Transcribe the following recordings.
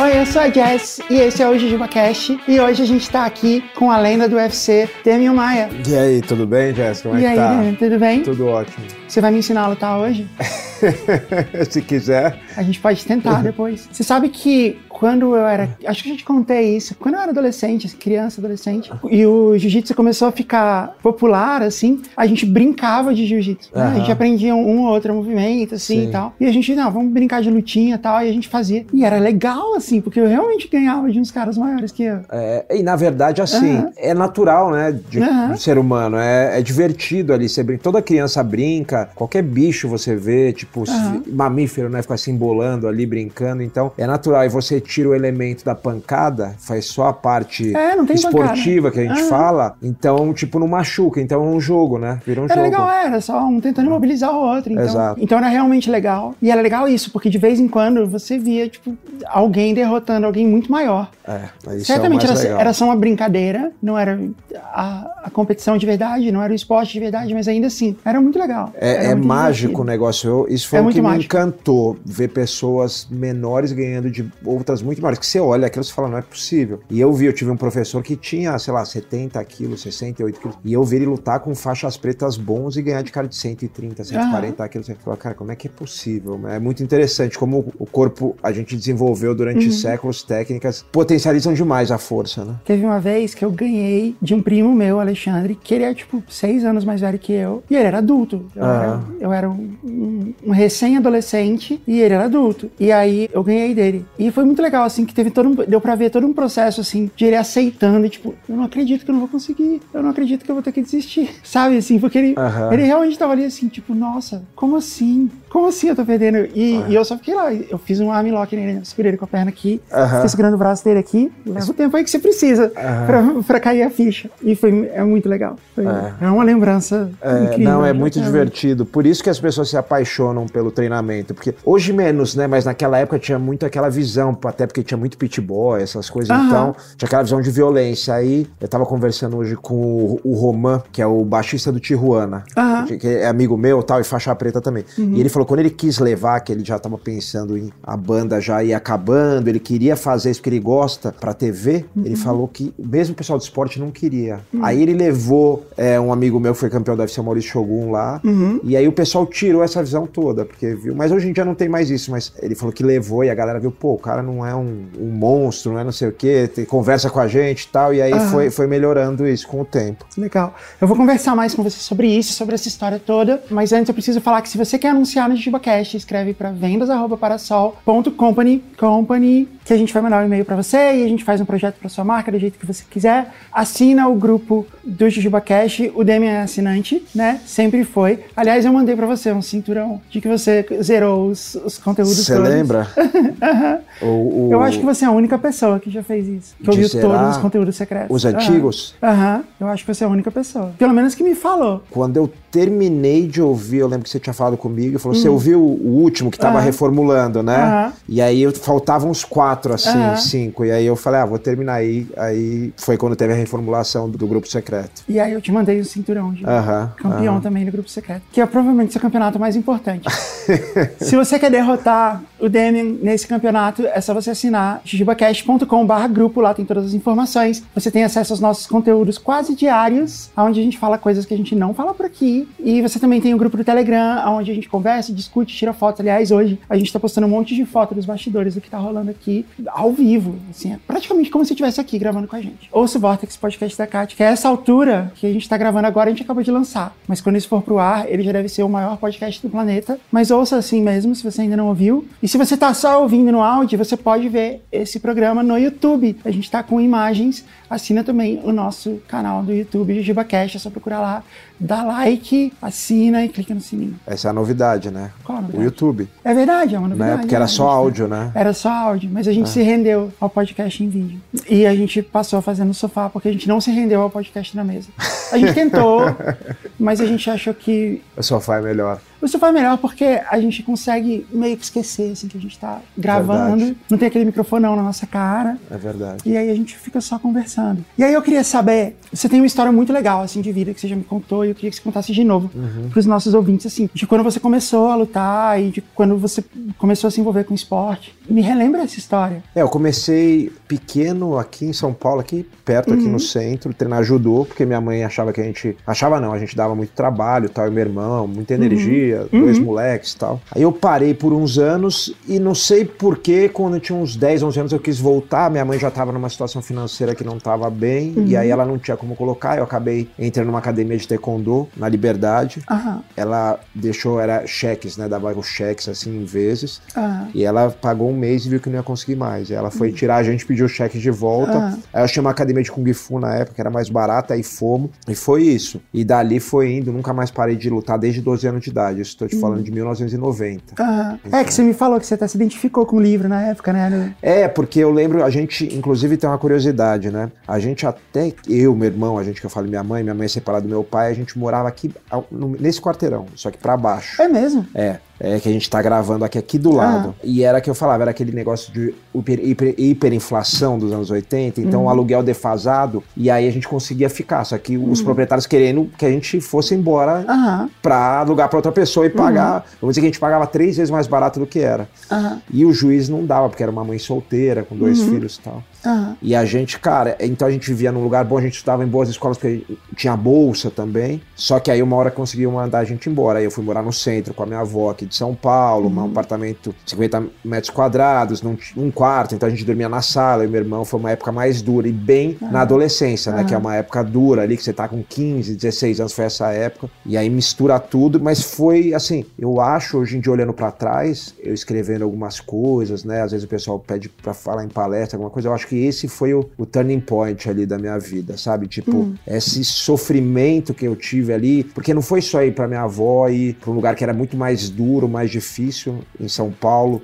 Oi, eu sou a Jess e esse é o Jujuba Cash e hoje a gente tá aqui com a lenda do UFC, Demian Maia. E aí, tudo bem, Jess? Como é e que aí, tá? Demian, tudo bem? Tudo ótimo. Você vai me ensinar a lutar hoje? Se quiser. A gente pode tentar depois. Você sabe que quando eu era. Acho que eu já te contei isso. Quando eu era adolescente, criança, adolescente, e o jiu-jitsu começou a ficar popular, assim, a gente brincava de jiu-jitsu. né? A gente aprendia um ou outro movimento, assim Sim. e tal. E a gente, não, vamos brincar de lutinha e tal. E a gente fazia. E era legal, assim, porque eu realmente ganhava de uns caras maiores que eu. É, e na verdade, assim, Aham. é natural, né, de, Aham. do ser humano. É, é divertido ali. Você brinca, toda criança brinca, qualquer bicho você vê, tipo, se- mamífero, né, fica se embolando ali, brincando. Então, é natural. E você tira o elemento da pancada, faz só a parte É, esportiva pancada. que a gente Aham. fala. Então, tipo, não machuca. Então, é um jogo, né? Vira um Era jogo. legal, era só um tentando imobilizar o outro. Então, Exato. então era realmente legal. E era legal isso, porque de vez em quando você via, tipo, alguém derrotando alguém muito maior. É, isso Certamente é era, legal. era só uma brincadeira, não era a, a competição de verdade, não era o esporte de verdade, mas ainda assim, era muito legal. É, Era é muito mágico o negócio. Eu- isso foi É o que me mágico. encantou. Ver pessoas menores ganhando de outras muito maiores. Que você olha aquilo e fala, não é possível. E eu vi, eu tive um professor que tinha, sei lá, 70 quilos, 68 quilos. E eu vi ele lutar com faixas pretas bons e ganhar de cara de 130, 140 quilos. Você fala, cara, como é que é possível? É muito interessante como o corpo a gente desenvolveu durante Uhum. séculos técnicas potencializam demais a força, né? Teve uma vez que eu ganhei de um primo meu, Alexandre, que ele é tipo seis anos mais velho que eu, e ele era adulto. Eu Ah. Era, eu era um, um- um recém-adolescente e ele era adulto. E aí eu ganhei dele. E foi muito legal, assim, que teve todo um, deu pra ver todo um processo, assim, de ele aceitando, e, tipo, eu não acredito que eu não vou conseguir, eu não acredito que eu vou ter que desistir, sabe, assim, porque ele, Aham. ele realmente tava ali assim, tipo, nossa, como assim? Como assim eu tô perdendo? E, Ah. e eu só fiquei lá, eu fiz um arm lock nele, eu segurei ele com a perna aqui, Aham. fiquei segurando o braço dele aqui, leva o tempo aí que você precisa Aham. pra, pra cair a ficha. E foi é muito legal. Foi, É. é. uma lembrança É, incrível. não, é muito É. divertido. Por isso que as pessoas se apaixonam pelo treinamento. Porque hoje menos, né? Mas naquela época tinha muito aquela visão, até porque tinha muito pit boy, essas coisas. Aham. Então, tinha aquela visão de violência. Aí eu tava conversando hoje com o, o Roman, que é o baixista do Tijuana, Aham. que, é amigo meu tal, e faixa preta também. E ele falou quando ele quis levar, que ele já tava pensando em a banda já ir acabando, ele queria fazer isso que ele gosta pra TV, ele falou que mesmo o pessoal do esporte não queria. Aí ele levou é, um amigo meu que foi campeão do UFC, o Maurício Shogun lá, e aí o pessoal tirou essa visão toda, porque viu, mas hoje em dia não tem mais isso, mas ele falou que levou e a galera viu, pô, o cara não é um, um monstro, não é não sei o quê, tem- conversa com a gente e tal, e aí Aham. foi, foi melhorando isso com o tempo. Legal. Eu vou conversar mais com você sobre isso, sobre essa história toda, mas antes eu preciso falar que se você quer anunciar no JujubaCast, escreve para vendas@parasol.company, company, que a gente vai mandar um e-mail para você e a gente faz um projeto para sua marca do jeito que você quiser. Assina o grupo do JujubaCast, o Demian é assinante, né? Sempre foi. Aliás, eu mandei para você um cinturão de que você zerou os, os conteúdos Você lembra? O- o- Eu acho que você é a única pessoa que já fez isso. Que De ouviu todos os conteúdos secretos. os Aham. antigos? Aham. Eu acho que você é a única pessoa. Pelo menos que me falou. Quando eu terminei de ouvir, eu lembro que você tinha falado comigo, e falou, você ouviu o último que tava Aham. reformulando, né? Aham. E aí faltavam uns quatro, assim, cinco. E aí eu falei, ah, vou terminar aí. Aí foi quando teve a reformulação do, do grupo secreto. E aí eu te mandei o cinturão de campeão também do grupo secreto. Que é provavelmente o seu campeonato mais importante. Se você quer derrotar o Demian nesse campeonato, é só você assinar jujubacast.com.br grupo, lá tem todas as informações. Você tem acesso aos nossos conteúdos quase diários, onde a gente fala coisas que a gente não fala por aqui. E você também tem o grupo do Telegram, onde a gente conversa, discute, tira fotos. Aliás, hoje a gente tá postando um monte de fotos dos bastidores do que tá rolando aqui ao vivo. Assim, é praticamente como se estivesse aqui gravando com a gente. Ouça o Vortex Podcast da Kat, que é essa altura que a gente tá gravando agora, a gente acabou de lançar. Mas quando isso for pro ar, ele já deve ser o maior podcast do planeta. Mas ouça assim mesmo, se você ainda não ouviu. E se você tá só ouvindo no áudio, você pode ver esse programa no YouTube. A gente tá com imagens. Assina também o nosso canal do YouTube, JujubaCast. É só procurar lá, dá like, assina e clica no sininho. Essa é a novidade, né? Qual a O novidade? YouTube, É verdade, é uma novidade. né? Porque era né? só áudio, né? Era só áudio, mas a gente se rendeu ao podcast em vídeo. E a gente passou a fazer no sofá porque a gente não se rendeu ao podcast na mesa. A gente tentou, mas a gente achou que O sofá é melhor. o sofá é melhor porque a gente consegue meio que esquecer assim que a gente tá gravando. Verdade. Não tem aquele microfonão na nossa cara. É verdade. E aí a gente fica só conversando. E aí eu queria saber, você tem uma história muito legal assim de vida que você já me contou e eu queria que você contasse de novo Uhum. para os nossos ouvintes, assim, de quando você começou a lutar e de quando você começou a se envolver com esporte. Me relembra essa história. É, eu comecei pequeno aqui em São Paulo, aqui perto, aqui no centro, treinar judô, porque minha mãe achava que a gente. Achava não, a gente dava muito trabalho, tal, e meu irmão, muita energia, dois moleques e tal. Aí eu parei por uns anos e não sei porquê, quando eu tinha uns 10, 11 anos, eu quis voltar. Minha mãe já estava numa situação financeira que não estava bem, e aí ela não tinha como colocar. Eu acabei entrando numa academia de taekwondo, na Liberdade. Aham, Ela deixou, era cheques, né? Dava os cheques assim em vezes. aham. E ela pagou um mês e viu que não ia conseguir mais. Ela foi tirar a gente, pediu o cheque de volta. Aí eu achei uma academia de Kung Fu na época, que era mais barata, aí fomos. E foi isso. E dali foi indo, nunca mais parei de lutar desde 12 anos de idade. Isso estou te falando de 1990. aham. É que você me falou que você até se identificou com o livro na época, né? É, porque eu lembro, a gente, inclusive, tem uma curiosidade, né? A gente até, eu, meu irmão, a gente que eu falo minha mãe, minha mãe é separada do meu pai, a gente morava aqui, nesse quarteirão, só que pra baixo. É mesmo? É, é que a gente tá gravando aqui, aqui do lado. E era que eu falava, era aquele negócio de hiper, hiper- hiperinflação dos anos 80, então o aluguel defasado, e aí a gente conseguia ficar. Só que os proprietários querendo que a gente fosse embora Aham, pra alugar pra outra pessoa e pagar. Vamos dizer que a gente pagava três vezes mais barato do que era. E o juiz não dava, porque era uma mãe solteira, com dois filhos e tal. Aham. E a gente, cara, então a gente vivia num lugar bom, a gente estudava em boas escolas, porque tinha bolsa também. Só que aí uma hora conseguiu mandar a gente embora. Aí eu fui morar no centro com a minha avó aqui de São Paulo, um apartamento 50 metros quadrados, num, um quarto, então a gente dormia na sala. E meu irmão foi uma época mais dura e bem na adolescência, né? Que é uma época dura ali, que você tá com 15, 16 anos, foi essa época. E aí mistura tudo, mas foi assim, eu acho hoje em dia olhando pra trás, eu escrevendo algumas coisas, né? Às vezes o pessoal pede pra falar em palestra, alguma coisa, eu acho que esse foi o, o turning point ali da minha vida, sabe? Tipo, esse sofrimento que eu tive ali, porque não foi só ir pra minha avó ir pra um lugar que era muito mais duro, mais difícil, em São Paulo,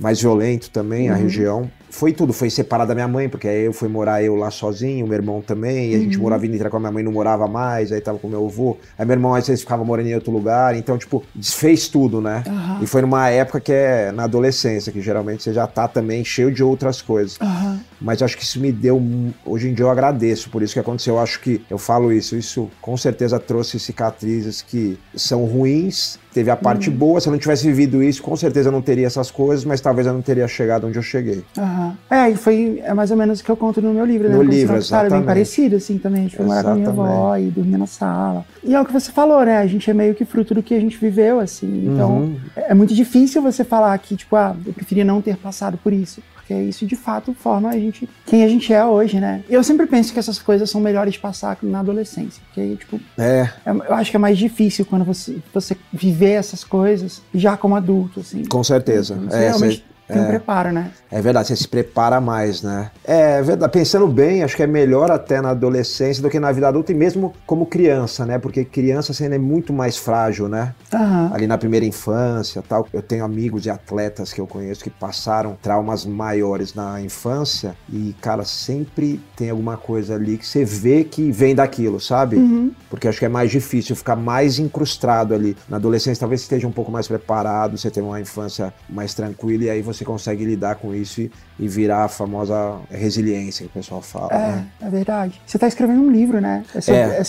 mais violento também, a região. Foi tudo, foi separado da minha mãe, porque aí eu fui morar eu lá sozinho, meu irmão também, e a gente morava vindo entrar com a minha mãe, não morava mais, aí tava com meu avô. Aí meu irmão às vezes ficava morando em outro lugar, então, tipo, desfez tudo, né? Aham. E foi numa época que é na adolescência, que geralmente você já tá também cheio de outras coisas. Aham. Mas acho que isso me deu. Hoje em dia eu agradeço por isso que aconteceu. Eu acho que eu falo isso. Isso com certeza trouxe cicatrizes que são ruins. Teve a parte boa. Se eu não tivesse vivido isso, com certeza eu não teria essas coisas, mas talvez eu não teria chegado onde eu cheguei. Aham. É, e foi é mais ou menos o que eu conto no meu livro, né? No Como livro, cara, é bem exatamente. parecido, assim, também. A gente foi morar com a minha avó e dormia na sala. E é o que você falou, né? A gente é meio que fruto do que a gente viveu, assim. Então, Uhum. é é muito difícil você falar que, tipo, ah, eu preferia não ter passado por isso. Porque isso, de fato, forma a gente quem a gente é hoje, né? Eu sempre penso que essas coisas são melhores de passar na adolescência. Porque, tipo, É, é- eu acho que é mais difícil quando você, você viver essas coisas já como adulto, assim. com certeza. Você É, realmente cê- tem um é. preparo, né? É verdade, você se prepara mais, né? É verdade, pensando bem, acho que é melhor até na adolescência do que na vida adulta e mesmo como criança, né? Porque criança você ainda é muito mais frágil, né? Aham. Ali na primeira infância tal. Eu tenho amigos e atletas que eu conheço que passaram traumas maiores na infância e, cara, sempre tem alguma coisa ali que você vê que vem daquilo, sabe? Uhum. Porque acho que é mais difícil ficar mais incrustado ali. Na adolescência talvez você esteja um pouco mais preparado, você tem uma infância mais tranquila e aí você consegue lidar com isso e, e virar a famosa resiliência que o pessoal fala. né? É, é verdade. Você tá escrevendo um livro, né? É sobre, É. é,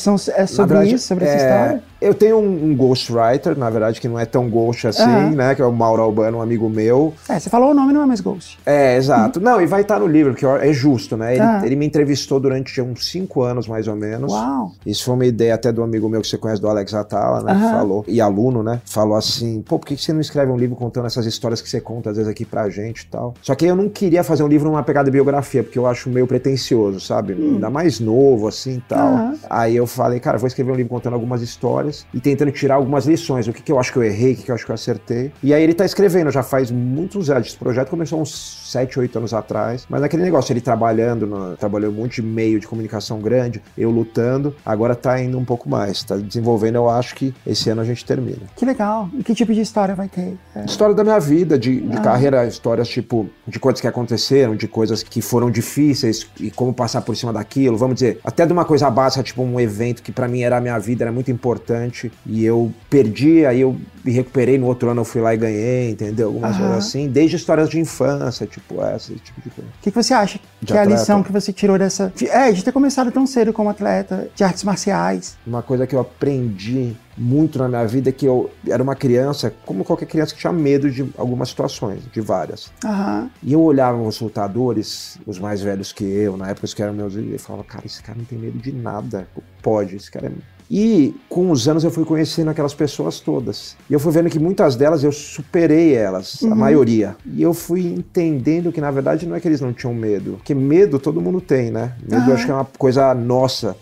é sobre verdade, isso, sobre essa é, história? Eu tenho um, um ghostwriter, na verdade, que não é tão ghost assim, Aham. né? Que é o Mauro Albano, um amigo meu. É, você falou o nome, não é mais Ghost. É, exato. Não, e vai estar no livro, porque é justo, né? Ele, Ah. ele me entrevistou durante uns cinco anos, mais ou menos. Uau. Isso foi uma ideia até do amigo meu que você conhece, do Alex Atala, né? que. Falou, e aluno, né? Falou assim, pô, por que que você não escreve um livro contando essas histórias que você conta, às vezes, aqui pra gente e tal? Só que eu não queria fazer um livro numa pegada de biografia, porque eu acho meio pretencioso, sabe? Ainda mais novo, assim, e tal. Hum. Aham. Aí eu falei, cara, vou escrever um livro contando algumas histórias e tentando tirar algumas lições, o que, que eu acho que eu errei, o que, que eu acho que eu acertei. E aí ele tá escrevendo, já faz muitos anos. Esse projeto começou uns 7, 8 anos atrás, mas naquele negócio, ele trabalhando, no, trabalhou um monte de meio de comunicação grande, eu lutando, agora tá indo um pouco mais, tá desenvolvendo, eu acho que esse ano a gente termina. Que legal. E que tipo de história vai ter? É. História da minha vida, de, de Ah. carreira, histórias tipo de coisas que aconteceram, de coisas que foram difíceis e como passar por cima daquilo. Vamos dizer, até de uma coisa básica, tipo um evento que pra mim era a minha vida, era muito importante e eu perdi, aí eu me recuperei, no outro ano eu fui lá e ganhei, entendeu? Algumas Aham. coisas assim, desde histórias de infância, tipo essa, esse tipo de coisa. O que, que você acha De que é a atleta. lição que você tirou dessa. de- é, de ter começado tão cedo como atleta de artes marciais. Uma coisa que eu aprendi muito na minha vida que eu era uma criança, como qualquer criança que tinha medo de algumas situações, de várias. Aham. E eu olhava os lutadores, os mais velhos que eu, na época os que eram meus, e eu falava, cara, esse cara não tem medo de nada. Pode, esse cara é. E com os anos eu fui conhecendo aquelas pessoas todas. E eu fui vendo que muitas delas eu superei elas, a maioria. E eu fui entendendo que na verdade não é que eles não tinham medo. Porque medo todo mundo tem, né? Medo eu acho que é uma coisa nossa.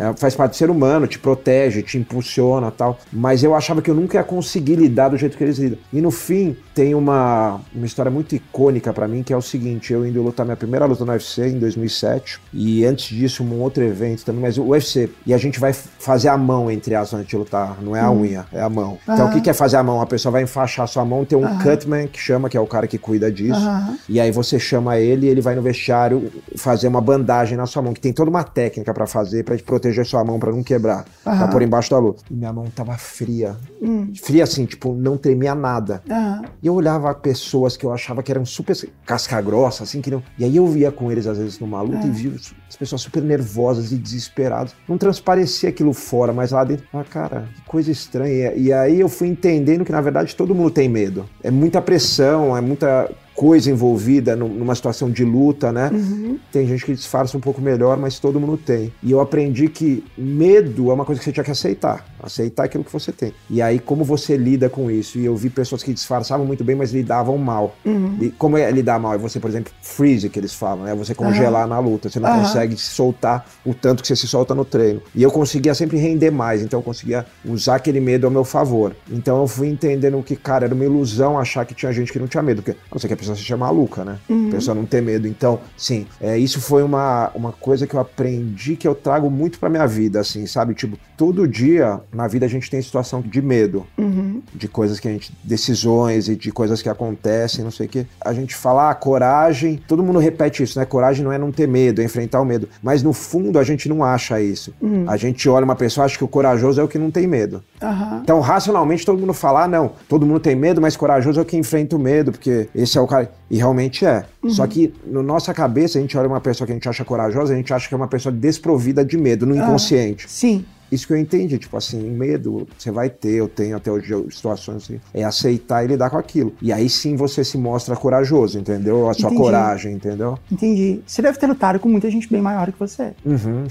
É, faz parte do ser humano, te protege, te impulsiona tal. Mas eu achava que eu nunca ia conseguir lidar do jeito que eles lidam. E no fim, tem uma, uma história muito icônica pra mim, que é o seguinte: eu indo lutar minha primeira luta no UFC em 2007. E antes disso, um outro evento também, mas o UFC. E a gente vai fazer a mão entre as antes de lutar. Não é a unha, é a mão. Então o que, é fazer a mão? A pessoa vai enfaixar a sua mão, tem um cutman que chama, que é o cara que cuida disso. E aí você chama ele, ele vai no vestiário fazer uma bandagem na sua mão, que tem toda uma técnica pra fazer pra te proteger sua mão pra não quebrar, pra Aham. pôr embaixo da luta. E minha mão tava fria. Fria assim, tipo, não tremia nada. Aham. E eu olhava pessoas que eu achava que eram super casca grossa, assim, que não. E aí eu via com eles, às vezes, numa luta e via os- as pessoas super nervosas e desesperadas. Não transparecia aquilo fora, mas lá dentro, ah, cara, que coisa estranha. E aí eu fui entendendo que, na verdade, todo mundo tem medo. É muita pressão, é muita coisa envolvida num- numa situação de luta, né? Tem gente que disfarça um pouco melhor, mas todo mundo tem. E eu aprendi que medo é uma coisa que você tinha que aceitar. Aceitar aquilo que você tem. E aí, como você lida com isso? E eu vi pessoas que disfarçavam muito bem, mas lidavam mal. E como é lidar mal? É você, por exemplo, freeze, que eles falam, né? Você congelar na luta. Você não consegue se soltar o tanto que você se solta no treino. E eu conseguia sempre render mais, então eu conseguia usar aquele medo ao meu favor. Então eu fui entendendo que, cara, era uma ilusão achar que tinha gente que não tinha medo. Porque não ser que pessoa seja maluca, né? A pessoa não ter medo. Então, sim, é, isso foi uma, uma coisa que eu aprendi que eu trago muito pra minha vida, assim, sabe? Tipo, todo dia na vida a gente tem situação de medo Uhum. de coisas que a gente. decisões e de coisas que acontecem, não sei o quê. A gente fala, ah, coragem, todo mundo repete isso, né? Coragem não é não ter medo, é enfrentar o medo. Mas no fundo a gente não acha isso. A gente olha uma pessoa, acha que o corajoso é o que não tem medo. Aham. Então, racionalmente, todo mundo fala, ah, não, todo mundo tem medo, mas corajoso é o que enfrenta o medo, porque esse é o cara. E realmente é. Só que, na nossa cabeça, a gente olha uma pessoa que a gente acha corajosa, a gente acha que é uma pessoa desprovida de medo, no inconsciente. Sim. Isso que eu entendi, tipo assim, medo você vai ter, eu tenho até hoje situações assim, é aceitar e lidar com aquilo. E aí sim você se mostra corajoso, entendeu? A sua Entendi. coragem, entendeu? Entendi. Você deve ter lutado com muita gente bem maior que você. Uhum.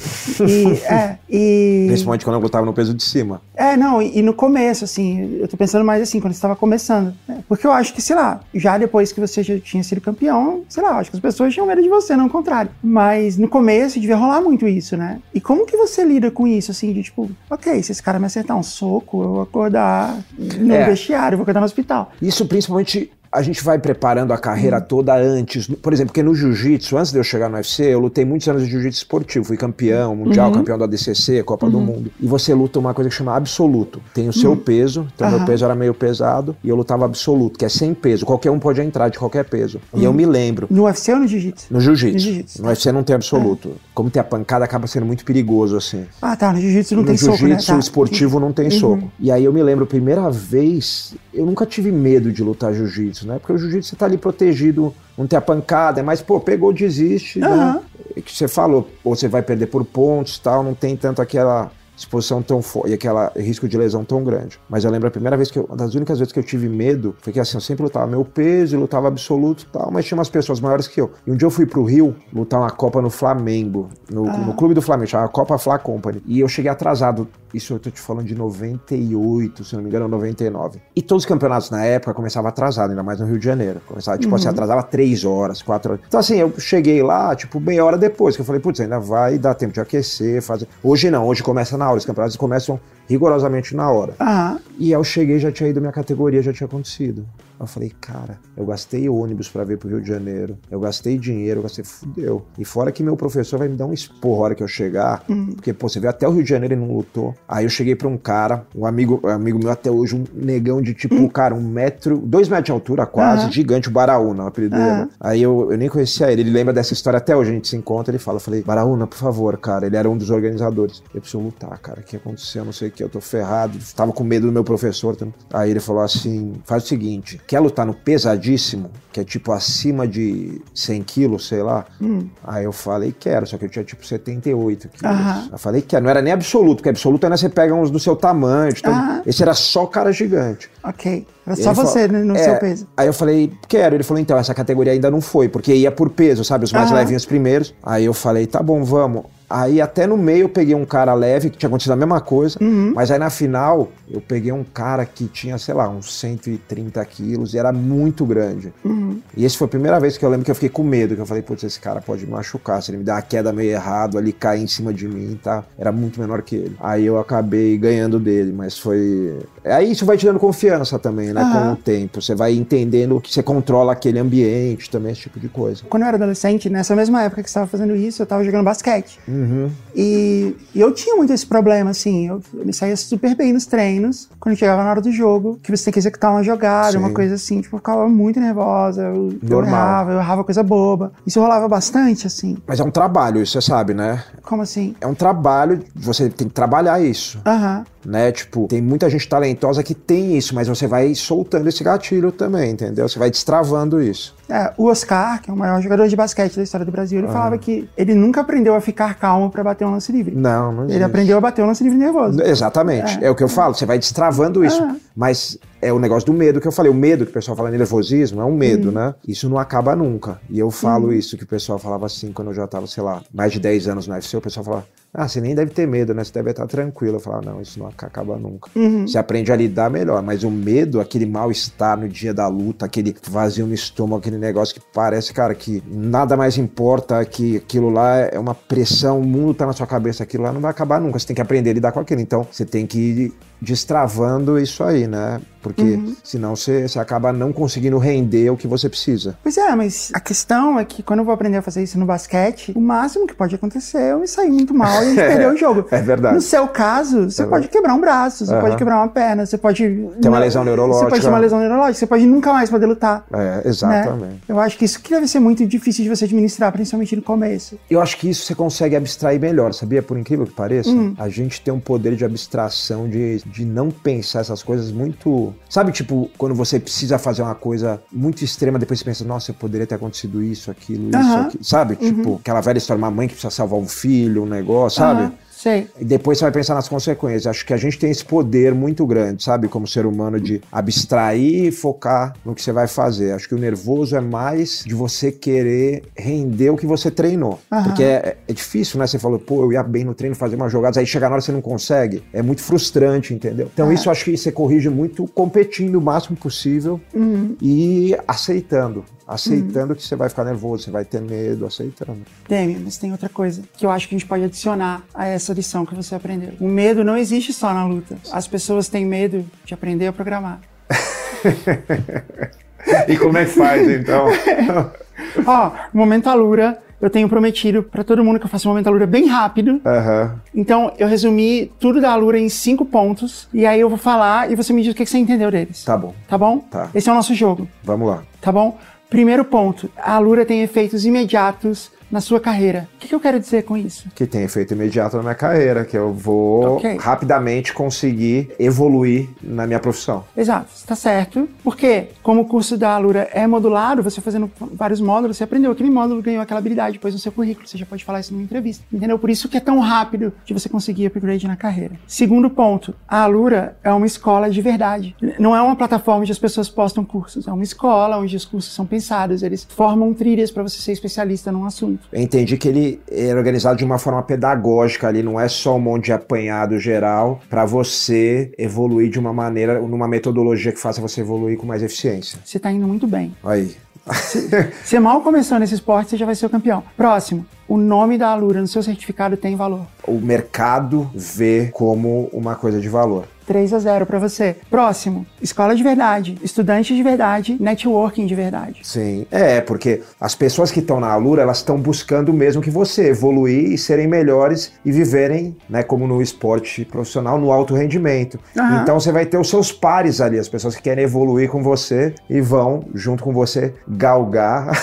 E, é, e. Principalmente quando eu lutava no peso de cima. É, não, e, e no começo, assim, eu tô pensando mais assim, quando você estava começando. né? Porque eu acho que, sei lá, já depois que você já tinha sido campeão, sei lá, eu acho que as pessoas tinham medo de você, não o contrário. Mas no começo devia rolar muito isso, né? E como que você lida com isso, assim, de tipo, ok, se esse cara me acertar um soco, eu vou acordar no É. vestiário, vou acordar no hospital. Isso principalmente a gente vai preparando a Uhum. carreira toda antes. Por exemplo, porque no jiu-jitsu, antes de eu chegar no UFC, eu lutei muitos anos de jiu-jitsu esportivo. Fui campeão mundial, Uhum. campeão da ADCC, Copa do Mundo. E você luta uma coisa que chama absoluto. Tem o seu peso, então meu Uhum. Peso era meio pesado, e eu lutava absoluto, que é sem peso. Qualquer um pode entrar de qualquer peso. E eu me lembro. No UFC ou no jiu-jitsu? No jiu-jitsu. No jiu-jitsu, No UFC não tem absoluto. Como tem a pancada, acaba sendo muito perigoso, assim. Ah, tá, no jiu-jitsu não no tem soco, né? jiu-jitsu Tá. Uhum. esportivo não tem soco. E aí eu me lembro, primeira vez, eu nunca tive medo de lutar jiu-jitsu, né? Porque o jiu-jitsu você tá ali protegido, não tem a pancada, é mais, pô, pegou, desiste, né? Aham. É que você falou, ou você vai perder por pontos tal, não tem tanto aquela exposição tão forte e aquele risco de lesão tão grande. Mas eu lembro a primeira vez que eu, uma das únicas vezes que eu tive medo foi que assim, eu sempre lutava meu peso e lutava absoluto e tal, mas tinha umas pessoas maiores que eu. E um dia eu fui pro Rio lutar uma Copa no Flamengo, no, no clube do Flamengo, chamava Copa Fla Company. E eu cheguei atrasado, isso eu tô te falando de 98, se não me engano, 99. E todos os campeonatos na época começavam atrasado, ainda mais no Rio de Janeiro. Começava, tipo assim, atrasava três horas, quatro horas. Então assim, eu cheguei lá, tipo, meia hora depois, que eu falei, putz, ainda vai dar tempo de aquecer, fazer. Hoje não, hoje começa na hora, os campeonatos começam rigorosamente na hora. Aham. E eu cheguei, já tinha ido minha categoria, já tinha acontecido. Eu falei, cara, eu gastei ônibus para vir pro Rio de Janeiro, eu gastei dinheiro, eu gastei, fudeu. E fora que meu professor vai me dar um esporro a hora que eu chegar, Hum. porque, pô, você veio até o Rio de Janeiro e não lutou. Aí eu cheguei pra um cara, um amigo, um amigo meu até hoje, um negão de tipo, cara, um metro, dois metros de altura quase, Hum. Aham. gigante, o Baraúna, o apelido dele. Aí eu, eu nem conhecia ele, ele lembra dessa história até hoje, a gente se encontra, ele fala, eu falei, Baraúna, por favor, cara, ele era um dos organizadores. Eu preciso lutar, cara, o que aconteceu, não sei o que, eu tô ferrado, tava com medo do meu professor. Aí ele falou assim, faz o seguinte, quer lutar no pesadíssimo, que é tipo acima de 100 quilos, sei lá? Hum. Aí eu falei, quero, só que eu tinha tipo 78 quilos. Aham. Eu falei, quero, não era nem absoluto, porque absoluto ainda você pega uns do seu tamanho, Aham. esse era só cara gigante. Ok. Era só ele falou- você né, no É, seu peso. Aí eu falei, quero. Ele falou, então, essa categoria ainda não foi, porque ia por peso, sabe? Os mais Aham. levinhos primeiros. Aí eu falei, tá bom, vamos. Aí até no meio eu peguei um cara leve, que tinha acontecido a mesma coisa, Uhum. mas aí na final eu peguei um cara que tinha, sei lá, uns 130 quilos e era muito grande. Uhum. E esse foi a primeira vez que eu lembro que eu fiquei com medo, que eu falei, putz, esse cara pode me machucar, se ele me der uma queda meio errado, ali cair em cima de mim, tá? Era muito menor que ele. Aí eu acabei ganhando dele, mas foi... Aí isso vai te dando confiança também, né, com Aham. o tempo. Você vai entendendo que você controla aquele ambiente também, esse tipo de coisa. Quando eu era adolescente, nessa mesma época que você estava fazendo isso, eu estava jogando basquete. Uhum. E, e eu tinha muito esse problema, assim. Eu, eu me saía super bem nos treinos, quando chegava na hora do jogo, que você tem que executar uma jogada, Sim. uma coisa assim. Tipo, eu ficava muito nervosa, eu, eu errava, eu errava coisa boba. Isso rolava bastante, assim. Mas é um trabalho, isso você sabe, né? Como assim? É um trabalho, você tem que trabalhar isso. Aham. Né? Tipo, tem muita gente talentosa que tem isso, mas você vai soltando esse gatilho também, entendeu? Você vai destravando isso. É, o Oscar, que é o maior jogador de basquete da história do Brasil, ele falava que ele nunca aprendeu a ficar calmo pra bater um lance livre. Não, não Ele existe. aprendeu a bater um lance livre nervoso. Exatamente. É. o que eu falo, você vai destravando isso. Ah. Mas é o negócio do medo que eu falei. O medo que o pessoal fala nervosismo é um medo, né? Isso não acaba nunca. E eu falo isso que o pessoal falava assim quando eu já tava, sei lá, mais de 10 anos no UFC, o pessoal falava. Ah, você nem deve ter medo, né? Você deve estar tranquilo. Eu falava, não, isso não acaba nunca. Você aprende a lidar melhor, mas o medo, aquele mal-estar no dia da luta, aquele vazio no estômago, aquele negócio que parece, cara, que nada mais importa, que aquilo lá é uma pressão, o mundo tá na sua cabeça, aquilo lá não vai acabar nunca. Você tem que aprender a lidar com aquilo. Então, você tem que ir destravando isso aí, né? Porque senão você, você acaba não conseguindo render o que você precisa. Pois é, mas a questão é que quando eu vou aprender a fazer isso no basquete, o máximo que pode acontecer é eu me sair muito mal e perder o jogo. é verdade. No seu caso, você É pode quebrar um braço, você Aham. pode quebrar uma perna, você pode. Ter uma lesão neurológica. Você pode ter uma lesão neurológica, você pode nunca mais poder lutar. É, né? exatamente. Eu acho que isso que deve ser muito difícil de você administrar, principalmente no começo. Eu acho que isso você consegue abstrair melhor, sabia? Por incrível que pareça, Hum. a gente tem um poder de abstração, de, de não pensar essas coisas muito. Sabe, tipo, quando você precisa fazer uma coisa muito extrema, depois você pensa, nossa, eu poderia ter acontecido isso, aquilo, isso. Uhum. aquilo. Sabe? Tipo, aquela velha história, uma mãe que precisa salvar um filho, um negócio, sabe? Aham, sei. E depois você vai pensar nas consequências. Acho que a gente tem esse poder muito grande, sabe? Como ser humano, de abstrair e focar no que você vai fazer. Acho que o nervoso é mais de você querer render o que você treinou. Aham. Porque é, é difícil, né? Você falou, pô, eu ia bem no treino, fazer umas jogadas, aí chega na hora você não consegue. É muito frustrante, entendeu? Então É. isso acho que você corrige muito competindo o máximo possível Uhum. e aceitando. Aceitando que você vai ficar nervoso, você vai ter medo, aceitando. Demi, mas tem outra coisa que eu acho que a gente pode adicionar a essa lição que você aprendeu. O medo não existe só na luta. As pessoas têm medo de aprender a programar. E como é que faz, então? Ó, o momento Alura, eu tenho prometido pra todo mundo que eu faço um momento Alura bem rápido. Aham. Então, eu resumi tudo da Alura em cinco pontos. E aí eu vou falar e você me diz o que que você entendeu deles. Tá bom, Tá bom? Tá. Esse é o nosso jogo, vamos lá. tá bom? Primeiro ponto, a Alura tem efeitos imediatos na sua carreira. O que, que eu quero dizer com isso? que tem efeito imediato na minha carreira, que eu vou Ok. rapidamente conseguir evoluir na minha profissão. Exato, está certo. Porque, como o curso da Alura é modulado, você fazendo vários módulos, você aprendeu aquele módulo, ganhou aquela habilidade depois no seu currículo. Você já pode falar isso numa entrevista. Entendeu? Por isso que é tão rápido de você conseguir upgrade na carreira. Segundo ponto, a Alura é uma escola de verdade. Não é uma plataforma onde as pessoas postam cursos. É uma escola onde os cursos são pensados. Eles formam trilhas para você ser especialista num assunto. Eu entendi que ele é organizado de uma forma pedagógica ali, não é só um monte de apanhado geral para você evoluir de uma maneira, numa metodologia que faça você evoluir com mais eficiência. Você está indo muito bem. Aí. Você mal começou nesse esporte, você já vai ser o campeão. Próximo. O nome da Alura no seu certificado tem valor. O mercado vê como uma coisa de valor. 3 a 0 pra você. Próximo, escola de verdade, estudante de verdade, networking de verdade. Sim, é, porque as pessoas que estão na Alura, elas estão buscando o mesmo que você, evoluir e serem melhores e viverem, né, como no esporte profissional, no alto rendimento. Aham. Então você vai ter os seus pares ali, as pessoas que querem evoluir com você e vão, junto com você, galgar.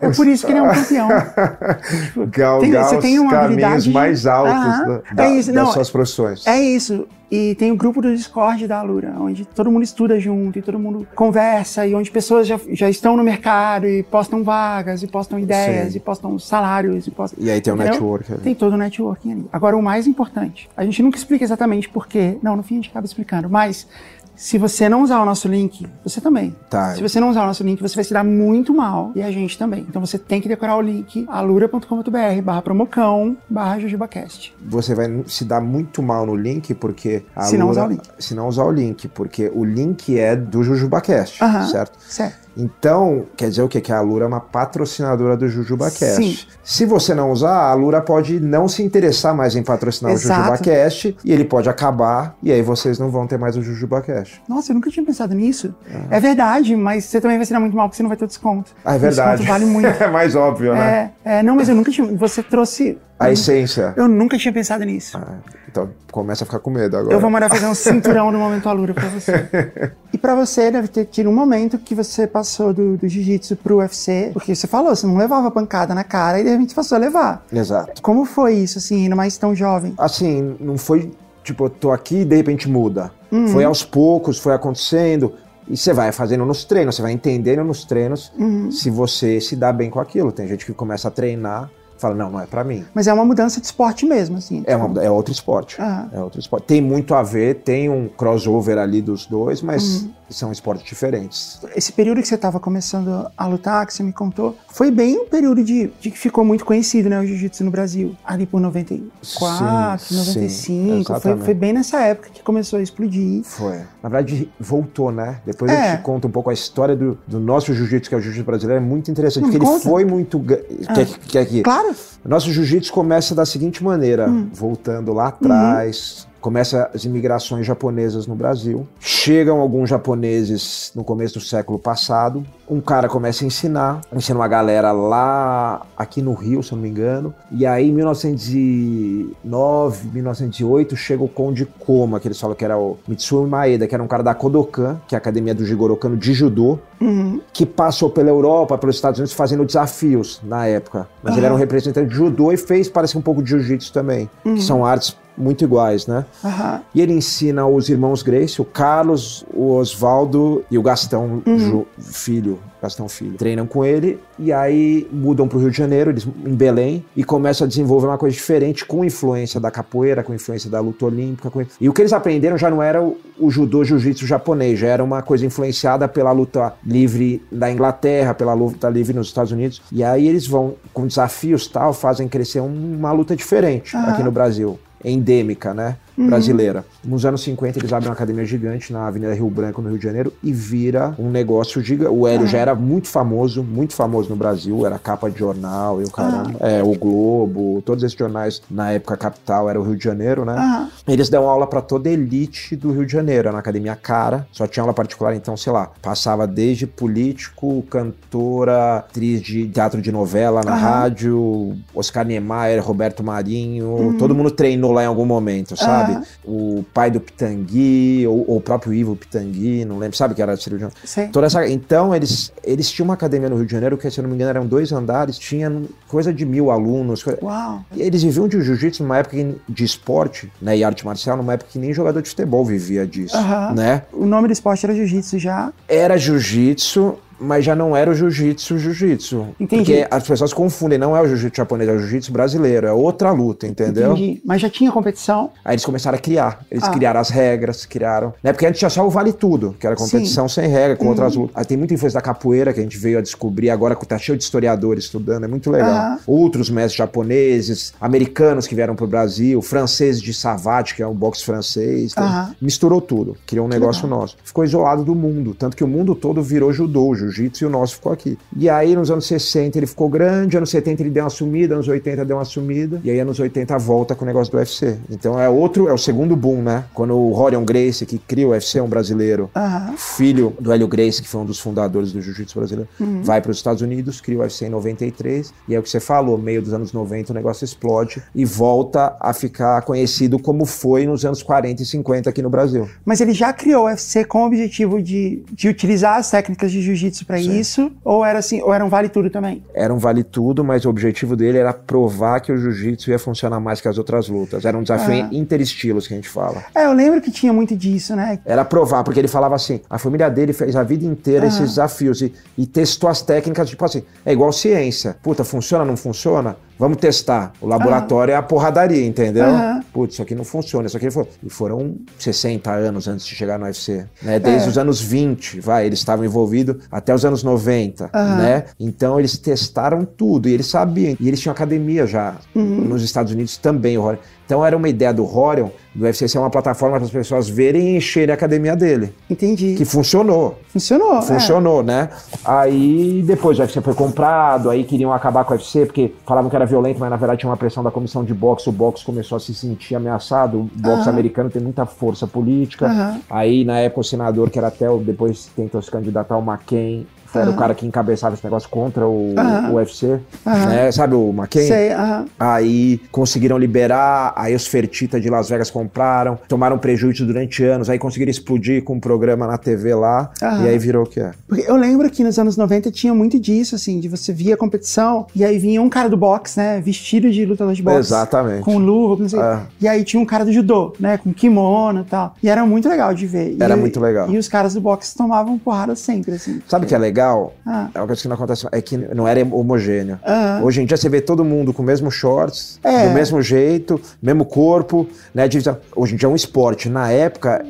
É por isso que ele é um campeão. galgar Tem- você tem uma caminhos habilidade de- mais altos Aham. da- É isso, das não, suas profissões. É isso. E tem o grupo do Discord da Alura, onde todo mundo estuda junto e todo mundo conversa, e onde pessoas já, já estão no mercado e postam vagas, e postam ideias, Sim. e postam salários, e postam. E aí tem o network ali. Tem todo o networking ali. Agora, o mais importante, a gente nunca explica exatamente por quê. Não, no fim a gente acaba explicando, mas se você não usar o nosso link, você também. Tá. Se você não usar o nosso link, você vai se dar muito mal e a gente também. Então você tem que decorar o link alura.com.br barra promocão barra jujubacast. você vai se dar muito mal no link, porque a Se não Lura- usar o link. Se não usar o link, porque o link é do JujubaCast, Aham. certo? Certo. Então, quer dizer o quê? Que a Lura é uma patrocinadora do JujubaCast. Sim. Se você não usar, a Lura pode não se interessar mais em patrocinar Exato. o JujubaCast e ele pode acabar e aí vocês não vão ter mais o JujubaCast. Nossa, eu nunca tinha pensado nisso. É verdade, mas você também vai se dar muito mal porque você não vai ter o desconto. Ah, é O verdade. desconto vale muito. é mais óbvio, né? é, é, não, mas eu nunca tinha. Você trouxe. A essência. Eu nunca tinha pensado nisso. Ah, então começa a ficar com medo agora. Eu vou mandar fazer um cinturão no momento Alura pra você. E pra você deve ter tido um momento que você passou do, do jiu-jitsu pro UFC, porque você falou, você não levava pancada na cara e de repente passou a levar. Exato. Como foi isso, assim, ainda mais tão jovem? assim, não foi tipo, eu tô aqui e de repente muda. Uhum. Foi aos poucos, foi acontecendo. E você vai fazendo nos treinos, você vai entendendo nos treinos Uhum. se você se dá bem com aquilo. Tem gente que começa a treinar fala, não, não é pra mim. Mas é uma mudança de esporte mesmo, assim. É, uma- é outro esporte. Ah. É outro esporte. Tem muito a ver, tem um crossover ali dos dois, mas Uhum. são esportes diferentes. Esse período que você estava começando a lutar, que você me contou, foi bem um período de, de que ficou muito conhecido, né, o jiu-jitsu no Brasil. Ali por 94, Sim, 95. sim, foi, foi bem nessa época que começou a explodir. Foi. Na verdade, voltou, né? Depois É. eu te conto um pouco a história do, do nosso jiu-jitsu, que é o jiu-jitsu brasileiro, é muito interessante, Hum, porque ele foi muito. ga- Quer, quer que, Claro. Nosso jiu-jitsu começa da seguinte maneira, Hum. voltando lá atrás, começa as imigrações japonesas no Brasil. Chegam alguns japoneses no começo do século passado. Um cara começa a ensinar, ensina uma galera lá aqui no Rio, se eu não me engano. E aí, em 1909, 1908, chega o Conde Koma, que eles falam que era o Mitsui Maeda, que era um cara da Kodokan, que é a academia do Jigoro Kano de judô Uhum. que passou pela Europa, pelos Estados Unidos, fazendo desafios na época. Mas ele Aham. era um representante de judô e fez, parece um pouco de jiu-jitsu também, Uhum. que são artes muito iguais, né? Aham. E ele ensina os irmãos Grace, o Carlos, o Oswaldo e o Gastão Uhum. Filho. Gastão Filho. Treinam com ele e aí mudam para o Rio de Janeiro, eles, em Belém, e começam a desenvolver uma coisa diferente com influência da capoeira, com influência da luta olímpica. com- E o que eles aprenderam já não era o, o judô jiu-jitsu japonês, já era uma coisa influenciada pela luta livre da Inglaterra, pela luta livre nos Estados Unidos. E aí eles vão, com desafios tal, fazem crescer um- uma luta diferente Aham. aqui no Brasil. Endêmica, né? Uhum. brasileira. Nos anos 50, eles abrem uma academia gigante na Avenida Rio Branco, no Rio de Janeiro, e vira um negócio gigante. O Hélio Ah. já era muito famoso, muito famoso no Brasil, era capa de jornal e o caramba. É, o Globo, todos esses jornais, na época, a capital era o Rio de Janeiro, né? Aham. Eles dão aula pra toda a elite do Rio de Janeiro, era na academia cara, só tinha aula particular, então, sei lá, passava desde político, cantora, atriz de teatro de novela na rádio, Oscar Niemeyer, Roberto Marinho, todo mundo treinou lá em algum momento, sabe? Aham. O pai do Pitangui, ou, ou o próprio Ivo Pitangui, não lembro, sabe que era cirurgião? Sei. Toda essa, então, eles, eles tinham uma academia no Rio de Janeiro que, se eu não me engano, eram dois andares, tinha coisa de mil alunos. coisa- Uau. e Eles viviam de jiu-jitsu numa época de esporte, né, e arte marcial, numa época que nem jogador de futebol vivia disso, né? O nome do esporte era jiu-jitsu já. Era jiu-jitsu, mas já não era o jiu-jitsu jiu-jitsu. Entendi. Porque as pessoas confundem, não é o jiu-jitsu japonês, é o jiu-jitsu brasileiro, é outra luta, entendeu? Entendi. Mas já tinha competição. Aí eles começaram a criar. Eles Ah. criaram as regras, criaram. Né? Porque antes tinha só o Vale Tudo, que era competição sem regra, com outras lutas. Aí tem muita influência da capoeira que a gente veio a descobrir agora, que tá cheio de historiadores estudando, é muito legal. Outros mestres japoneses, americanos que vieram pro Brasil, franceses de Savate, que é um boxe francês. Ah. Misturou tudo, criou um negócio nosso. Ficou isolado do mundo, tanto que o mundo todo virou judô, jiu-jitsu e o nosso ficou aqui. E aí, nos anos 60, ele ficou grande, anos 70 ele deu uma sumida, anos 80 deu uma sumida, e aí anos 80 volta com o negócio do UFC. Então é outro, é o segundo boom, né? Quando o Rorion Gracie, que cria o UFC, um brasileiro, filho do Hélio Gracie, que foi um dos fundadores do jiu-jitsu brasileiro, Uhum. vai para os Estados Unidos, cria o UFC em 93, e é o que você falou, meio dos anos 90 o negócio explode e volta a ficar conhecido como foi nos anos 40 e 50 aqui no Brasil. Mas ele já criou o UFC com o objetivo de, de utilizar as técnicas de jiu-jitsu pra isso? Ou era assim, ou era um vale tudo também? Era um vale tudo, mas o objetivo dele era provar que o jiu-jitsu ia funcionar mais que as outras lutas. Era um desafio Ah. interestilos que a gente fala. É, eu lembro que tinha muito disso, né? Era provar, porque ele falava assim: a família dele fez a vida inteira esses desafios e, e testou as técnicas, tipo assim, é igual ciência. Puta, funciona, não funciona? Vamos testar. O laboratório é a porradaria, entendeu? Aham. Putz, isso aqui não funciona, isso aqui foi. E foram 60 anos antes de chegar no UFC. Né? Desde É. os anos 20, vai, eles estavam envolvidos até os anos 90, Aham. né? Então eles testaram tudo e eles sabiam. E eles tinham academia já Uhum. nos Estados Unidos também, o. Então era uma ideia do Horion, do UFC ser uma plataforma para as pessoas verem e encherem a academia dele. Entendi. Que funcionou. Funcionou. é. Funcionou, né? Aí depois o UFC foi comprado, aí queriam acabar com o UFC porque falavam que era violento, mas na verdade tinha uma pressão da comissão de boxe. O boxe começou a se sentir ameaçado. O boxe Aham. americano tem muita força política. Aham. Aí na época o senador, que era até o, depois tentou se candidatar o McCain, era o Aham. cara que encabeçava esse negócio contra o, o UFC, Aham. né? Sabe o McCain? Sei. Aí conseguiram liberar, aí os Fertita de Las Vegas compraram, tomaram prejuízo durante anos, aí conseguiram explodir com um programa na TV lá, e aí virou o que é. Porque eu lembro que nos anos 90 tinha muito disso, assim, de você via a competição e aí vinha um cara do boxe, né, vestido de lutador de boxe. Exatamente. Com luva, com não sei. É. E aí tinha um cara do judô, né, com kimono e tal. E era muito legal de ver. Era E- muito legal. E os caras do boxe tomavam porrada sempre, assim. Sabe o que é legal? Ah. É uma coisa que não acontece, é que não era homogêneo. Aham. Hoje em dia você vê todo mundo com o mesmo shorts, É. do mesmo jeito, mesmo corpo, né? Hoje em dia é um esporte. Na época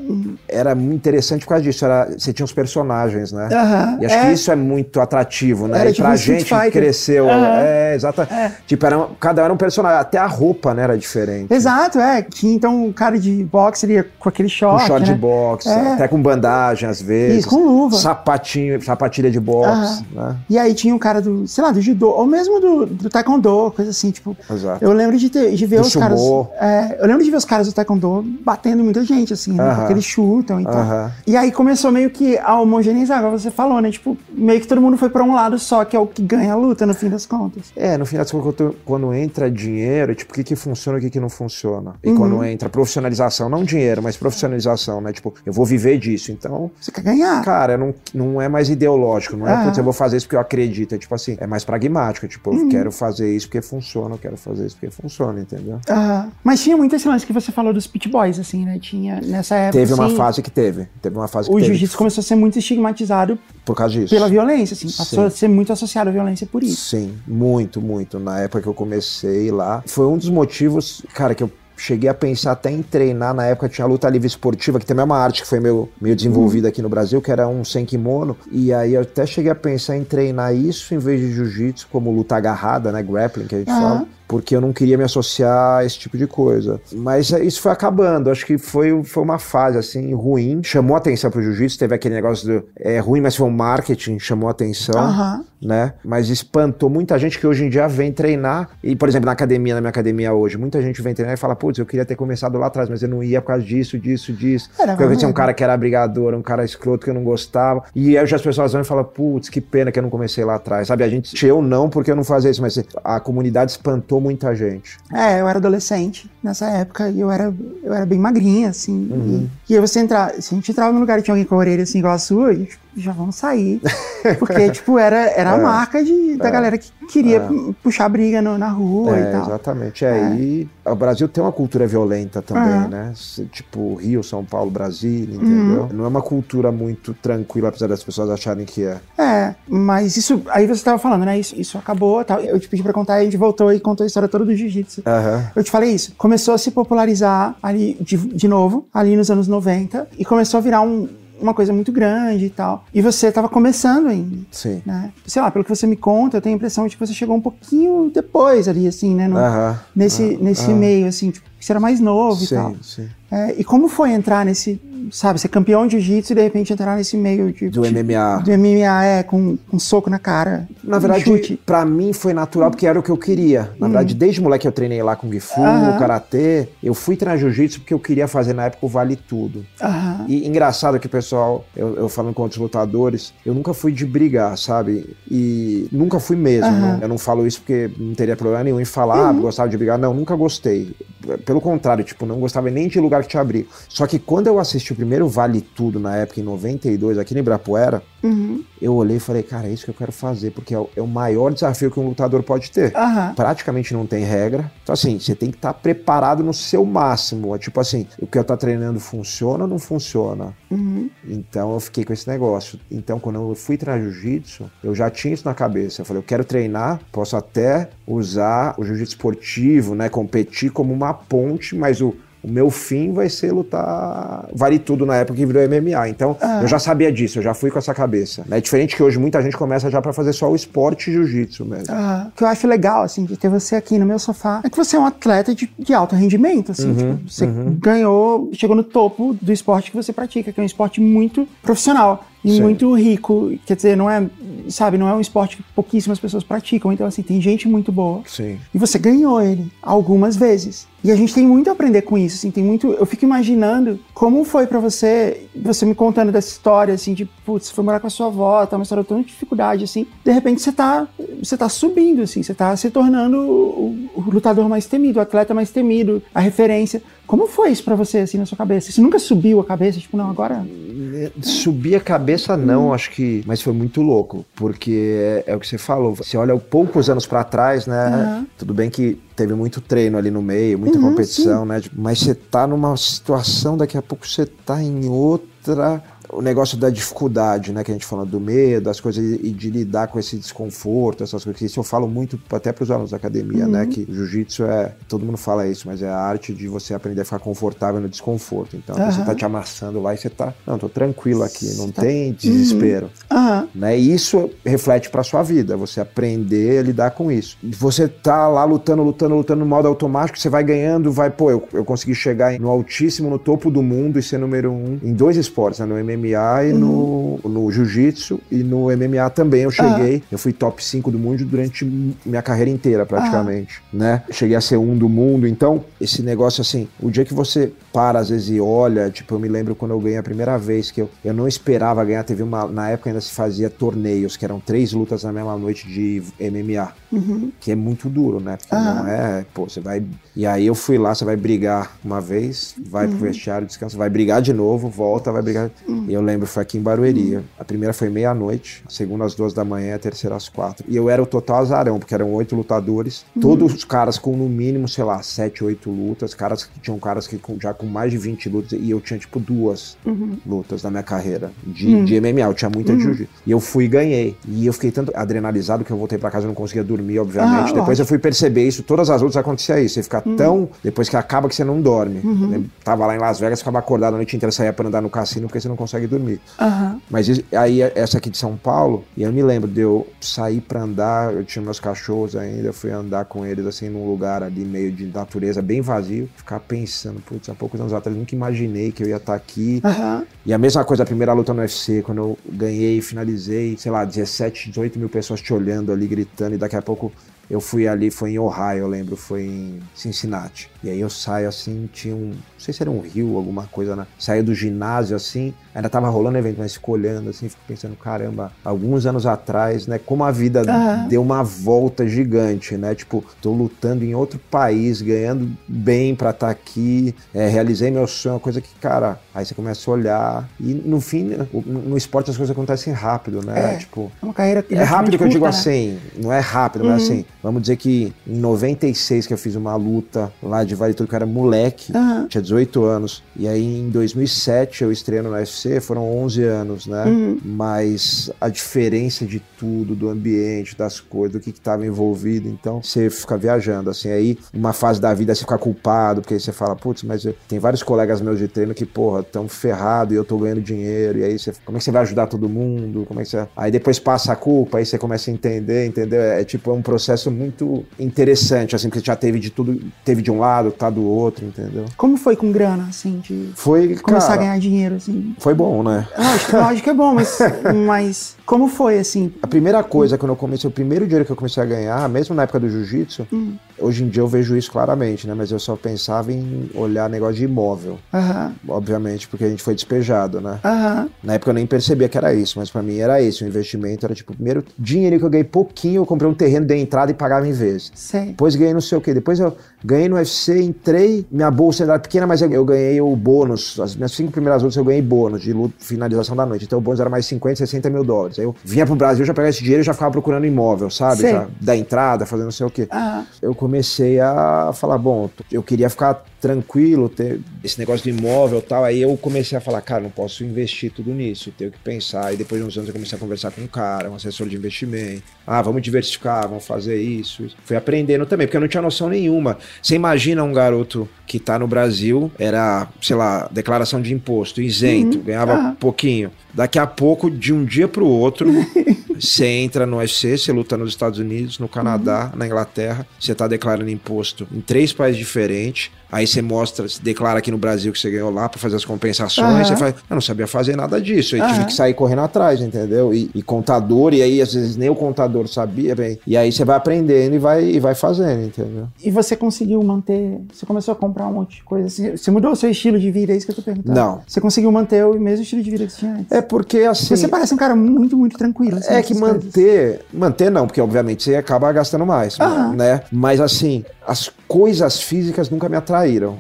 era muito interessante por causa disso. Era, você tinha os personagens, né? E acho é. que isso é muito atrativo, né? Era e tipo pra um gente que cresceu. É, exato. É. Tipo, era, cada um era um personagem. Até a roupa, né, era diferente. Exato, é. Tinha então um cara de boxe ali com aquele Com short. short né? de boxe, É. até com bandagem às vezes. Isso, com luva. Sapatinho, sapatilha de boxe, né? E aí tinha um cara do, sei lá, do judô, ou mesmo do, do taekwondo, coisa assim, tipo. Exato. Eu lembro de, ter, de ver Do os caras. sumô. é, eu lembro de ver os caras do taekwondo batendo muita gente, assim, né? Aham. Porque eles chutam e tal. Aham. E aí começou meio que a homogeneizar, agora você falou, né? Tipo, meio que todo mundo foi pra um lado só, que é o que ganha a luta, no fim das contas. É, no final das contas, quando, quando entra dinheiro, tipo, o que, que funciona e o que, que não funciona. E Uhum. quando entra profissionalização, não dinheiro, mas profissionalização, né? Tipo, eu vou viver disso. Então, Você quer ganhar. cara, não, não é mais ideológico, não é, Aham. putz, eu vou fazer isso porque eu acredito. É tipo assim, é mais pragmático. Tipo, Uhum. eu quero fazer isso porque funciona, eu quero fazer isso porque funciona, entendeu? Aham. Mas tinha muito esse lance que você falou dos pit boys, assim, né? Tinha nessa época. Teve uma assim, fase que teve. Teve uma fase que O jiu-jitsu começou a ser muito estigmatizado Por causa disso. pela violência, assim. Passou Sim. a ser muito associado à violência por isso. Sim, muito, muito. Na época que eu comecei lá, foi um dos motivos, cara, que eu cheguei a pensar até em treinar. Na época tinha a luta livre esportiva, que também é uma arte que foi meio, meio desenvolvida aqui no Brasil, que era um sem kimono. E aí eu até cheguei a pensar em treinar isso em vez de jiu-jitsu, como luta agarrada, né? Grappling, que a gente Aham. fala. Porque eu não queria me associar a esse tipo de coisa. Mas é, isso foi acabando. Acho que foi, foi uma fase, assim, ruim. Chamou atenção pro jiu-jitsu. Teve aquele negócio do... É ruim, mas foi um marketing. Chamou atenção Aham. né? Mas espantou muita gente que hoje em dia vem treinar. E, por exemplo, na academia, na minha academia hoje, muita gente vem treinar e fala, putz, eu queria ter começado lá atrás, mas eu não ia por causa disso, disso, disso. Era Porque eu tinha um cara que era brigador, um cara escroto que eu não gostava. E aí as pessoas vão e falam, putz, que pena que eu não comecei lá atrás. Sabe, a gente, eu não, porque eu não fazia isso, mas a comunidade espantou muita gente. É, eu era adolescente nessa época e eu era, eu era bem magrinha, assim. Uhum. E, e aí você entrar, se a gente entrava num lugar e tinha alguém com a orelha assim igual a sua, a gente já vamos sair. Porque, tipo, era, era a É. marca de, da galera que queria É. puxar briga no- na rua É, e tal. exatamente. É, e o Brasil tem uma cultura violenta também, Aham. né? Tipo Rio, São Paulo, Brasília, entendeu? Não é uma cultura muito tranquila, apesar das pessoas acharem que é. É, mas isso. Aí você tava falando, né? Isso, isso acabou tal. Eu te pedi pra contar e a gente voltou e contou a história toda do jiu-jitsu. Aham. Eu te falei isso. Começou a se popularizar ali de, de novo, ali nos anos 90, e começou a virar um- uma coisa muito grande e tal. E você tava começando ainda. Sim. Né? Sei lá, pelo que você me conta, eu tenho a impressão de que você chegou um pouquinho depois ali, assim, né? no- Aham. nesse nesse meio, assim, tipo, que você era mais novo e tal. Sim, sim. É, e como foi entrar nesse, sabe, ser campeão de jiu-jitsu e de repente entrar nesse meio de. Do de, MMA. Do MMA, é, com um soco na cara. Na um verdade, chute. pra mim foi natural porque era o que eu queria. Na verdade, desde moleque eu treinei lá com Gifu, Aham. Karatê. Eu fui treinar jiu-jitsu porque eu queria fazer na época o Vale Tudo. E engraçado que o pessoal, eu, eu falando com outros lutadores, eu nunca fui de brigar, sabe? E nunca fui mesmo. Não. Eu não falo isso porque não teria problema nenhum em falar, ah, gostava de brigar. Não, nunca gostei. Pelo contrário, tipo, não gostava nem de lugar que tinha briga. Só que quando eu assisti o primeiro Vale Tudo na época, em 92, aqui no Ibirapuera, Uhum. eu olhei e falei, cara, é isso que eu quero fazer, porque é o, é o maior desafio que um lutador pode ter. Aham. Praticamente não tem regra. Então, assim, você tem que estar preparado no seu máximo. É tipo assim, o que eu tô treinando funciona ou não funciona? Uhum. Então eu fiquei com esse negócio. Então, quando eu fui treinar jiu-jitsu, eu já tinha isso na cabeça. Eu falei, eu quero treinar, posso até usar o jiu-jitsu esportivo, né? Competir como uma mas o. O meu fim vai ser lutar vale tudo na época que virou MMA. Então, Ah. eu já sabia disso, eu já fui com essa cabeça. É diferente que hoje muita gente começa já pra fazer só o esporte jiu-jitsu mesmo. Ah, o que eu acho legal, assim, de ter você aqui no meu sofá é que você é um atleta de, de alto rendimento, assim. Uhum, tipo, você ganhou, chegou no topo do esporte que você pratica, que é um esporte muito profissional e Sim. muito rico. Quer dizer, não é, sabe, não é um esporte que pouquíssimas pessoas praticam. Então, assim, tem gente muito boa. Sim. E você ganhou ele algumas vezes. E a gente tem muito a aprender com isso, assim, tem muito. Eu fico imaginando como foi pra você, você me contando dessa história, assim, de, putz, você foi morar com a sua avó, tá uma história tão de dificuldade, assim. De repente você tá, você tá subindo, assim, você tá se tornando o, o lutador mais temido, o atleta mais temido, a referência. Como foi isso pra você, assim, na sua cabeça? Isso nunca subiu a cabeça, tipo, não, agora. Subir a cabeça não, acho que, mas foi muito louco, porque é, é o que você falou. Você olha poucos anos pra trás, né? Aham. Tudo bem que teve muito treino ali no meio, muita Uhum, competição, né? Mas você tá numa situação, daqui a pouco você tá em outra. O negócio da dificuldade, né? Que a gente fala do medo, as coisas e de lidar com esse desconforto, essas coisas. Isso eu falo muito até para os alunos da academia, né? Que o jiu-jitsu é. Todo mundo fala isso, mas é a arte de você aprender a ficar confortável no desconforto. Então, você Aham. tá te amassando lá e você tá. Não, tô tranquilo aqui, não Tá- tem desespero. Aham. Né? E isso reflete pra sua vida, você aprender a lidar com isso. Você tá lá lutando, lutando, lutando no modo automático, você vai ganhando, vai, pô, eu, eu consegui chegar no altíssimo, no topo do mundo e ser número um em dois esportes, né? No MMA e no, no Jiu-Jitsu e no MMA também eu cheguei. Eu fui top 5 do mundo durante minha carreira inteira, praticamente, né? Cheguei a ser um do mundo, então esse negócio assim, o dia que você para às vezes e olha, tipo, eu me lembro quando eu ganhei a primeira vez que eu, eu não esperava ganhar, teve uma, na época ainda se fazia torneios, que eram três lutas na mesma noite de MMA, que é muito duro, né? Porque não é, pô, você vai, e aí eu fui lá, você vai brigar uma vez, vai pro vestiário, descansa, vai brigar de novo, volta, vai brigar, e eu lembro, foi aqui em Barueri, a primeira foi meia-noite, a segunda às duas da manhã, a terceira às quatro, e eu era o total azarão, porque eram oito lutadores, todos os caras com no mínimo, sei lá, sete, oito lutas, caras que tinham caras que com- já com mais de 20 lutas, e eu tinha tipo duas lutas na minha carreira de, de MMA, eu tinha muita de jiu-jitsu. E eu fui e ganhei. E eu fiquei tanto adrenalizado que eu voltei pra casa e não conseguia dormir, obviamente. Ah, Depois eu fui perceber isso, todas as lutas acontecia isso. Você fica tão. Depois que acaba que você não dorme. Eu tava lá em Las Vegas, ficava acordado a noite inteira, saía pra andar no cassino porque você não consegue dormir. Aham. Mas aí essa aqui de São Paulo, e eu me lembro de eu sair pra andar, eu tinha meus cachorros ainda, eu fui andar com eles assim num lugar ali meio de natureza, bem vazio, ficar pensando, putz, há poucos anos atrás nunca imaginei que eu ia estar aqui. Aham. E a mesma coisa, a primeira luta no UFC, quando eu ganhei, finalizei, sei lá, 17, 18 mil pessoas te olhando ali, gritando, e daqui a pouco eu fui ali, foi em Ohio, eu lembro, foi em Cincinnati. E aí eu saio assim, tinha um, não sei se era um rio, alguma coisa, né? Saio do ginásio assim, ainda tava rolando evento, mas fico olhando assim, fico pensando, caramba, alguns anos atrás, né, como a vida Aham. deu uma volta gigante, né? Tipo, tô lutando em outro país, ganhando bem pra estar aqui, é, realizei meu sonho, uma coisa que, cara, aí você começa a olhar e no fim, né, no esporte as coisas acontecem rápido, né? É. Tipo, É uma carreira é rápido que eu digo né? assim, não é rápido, mas assim, vamos dizer que em 96 que eu fiz uma luta lá de Vale Tudo, que eu era moleque, Aham. tinha 18 anos, e aí em 2007 eu estreando no UFC, foram 11 anos, né? Uhum. Mas a diferença de tudo, do ambiente, das coisas, do que estava envolvido, então você fica viajando, assim, aí uma fase da vida você fica culpado, porque aí você fala, putz, mas eu- tem vários colegas meus de treino que, porra, tão ferrado e eu tô ganhando dinheiro, e aí você, como é que você vai ajudar todo mundo? Como é que você... Aí depois passa a culpa, aí você começa a entender, entendeu? É, tipo, é um processo muito interessante, assim, porque já teve de tudo, teve de um lado, tá do outro, entendeu? Como foi com grana, assim, de Foi, começar cara, a ganhar dinheiro, assim? foi bom, né? Lógico, lógico que é bom, mas, mas como foi, assim? A primeira coisa, quando eu comecei, o primeiro dinheiro que eu comecei a ganhar, mesmo na época do jiu-jitsu, Hum. hoje em dia eu vejo isso claramente, né? Mas eu só pensava em olhar negócio de imóvel, Aham, obviamente, porque a gente foi despejado, né? aham, Na época eu nem percebia que era isso, mas pra mim era isso. O investimento era tipo, primeiro dinheiro que eu ganhei pouquinho, eu comprei um terreno, dei entrada e pagava em vezes. sei. Depois ganhei não sei o quê. Depois eu ganhei no UFC, entrei, minha bolsa era pequena, mas eu, eu ganhei o bônus. As minhas cinco primeiras lutas eu ganhei bônus de luta, finalização da noite. Então o bônus era mais 50, 60 mil dólares. Aí eu vinha pro Brasil, já pegava esse dinheiro e já ficava procurando imóvel, sabe? Já, da entrada, fazendo não sei o quê. Aham, Eu comecei a falar, bom, eu queria ficar tranquilo, ter esse negócio de imóvel e tal. Aí eu comecei a falar, cara, não posso investir tudo nisso, tenho que pensar. E depois de uns anos eu comecei a conversar com um cara, um assessor de investimento. Ah, vamos diversificar, vamos fazer isso. Fui aprendendo também, porque eu não tinha noção nenhuma. Você imagina um garoto que tá no Brasil, era, sei lá, declaração de imposto, isento, ganhava Ah. pouquinho. Daqui a pouco, de um dia pro outro, você entra no UFC, você luta nos Estados Unidos, no Canadá, na Inglaterra, você tá declarando imposto em três países diferentes. Aí você mostra, você declara aqui no Brasil que você ganhou lá pra fazer as compensações. Aham. Você faz, eu não sabia fazer nada disso. Aí tive Aham. que sair correndo atrás, entendeu? E, e contador, e aí às vezes nem o contador sabia, bem. E aí você vai aprendendo e vai, e vai fazendo, entendeu? E você conseguiu manter. Você começou a comprar um monte de coisa assim. Você mudou o seu estilo de vida, é isso que eu tô perguntando. Não. Você conseguiu manter o mesmo estilo de vida que você tinha antes. É porque assim. Você parece um cara muito, muito tranquilo. assim, É que nessas coisas. manter. Manter não, porque obviamente você acaba gastando mais, né? Mas assim, as coisas físicas nunca me atraíram.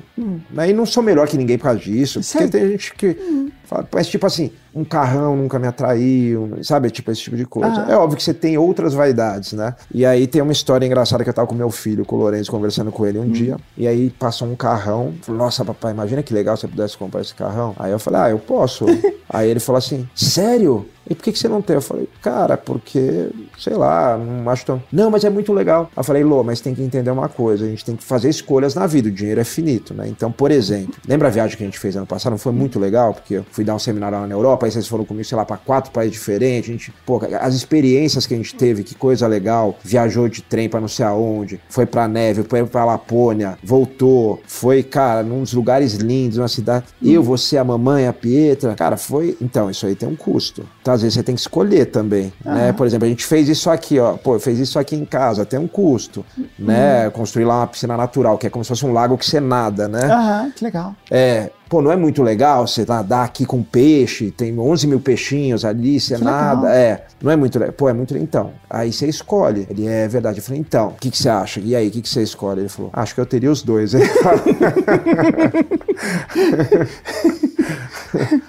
Né? E não sou melhor que ninguém por causa disso. Hum. Sei. Porque tem gente que. fala, Mas tipo assim, um carrão nunca me atraiu, sabe? Tipo esse tipo de coisa. Aham. É óbvio que você tem outras vaidades, né? E aí tem uma história engraçada que eu tava com meu filho, com o Lourenço, conversando com ele um Hum. dia. E aí passou um carrão. Falou, nossa, papai, imagina que legal se eu pudesse comprar esse carrão. Aí eu falei, ah, eu posso. aí ele falou assim, sério? E por que, que você não tem? Eu falei, cara, porque, sei lá, não acho tão. Não, mas é muito legal. Eu falei, Lô, mas tem que entender uma coisa: a gente tem que fazer escolhas na vida, o dinheiro é finito, né? Então, por exemplo, lembra a viagem que a gente fez ano passado? Não foi muito legal, porque eu fui dar um seminário lá na Europa, aí vocês foram comigo, sei lá, pra quatro países diferentes. A gente, pô, as experiências que a gente teve, que coisa legal. Viajou de trem pra não sei aonde, foi pra neve, foi pra Lapônia, voltou, foi, cara, num dos lugares lindos, uma cidade. Eu, você, a mamãe, a Pietra. Cara, foi. Então, isso aí tem um custo. Então, às vezes você tem que escolher também, né? Por exemplo, a gente fez isso aqui, ó. Pô, fez isso aqui em casa, tem um custo, né? Construir lá uma piscina natural, que é como se fosse um lago que você nada, né? Aham, que legal. É, pô, não é muito legal você nadar aqui com peixe, tem 11 mil peixinhos ali, você Que legal. nada. É, não é muito legal. Pô, é muito legal. Então, aí você escolhe. Ele é verdade. Eu falei, então, o que, que você acha? E aí, o que, que você escolhe? Ele falou, acho que eu teria os dois. Ele fala,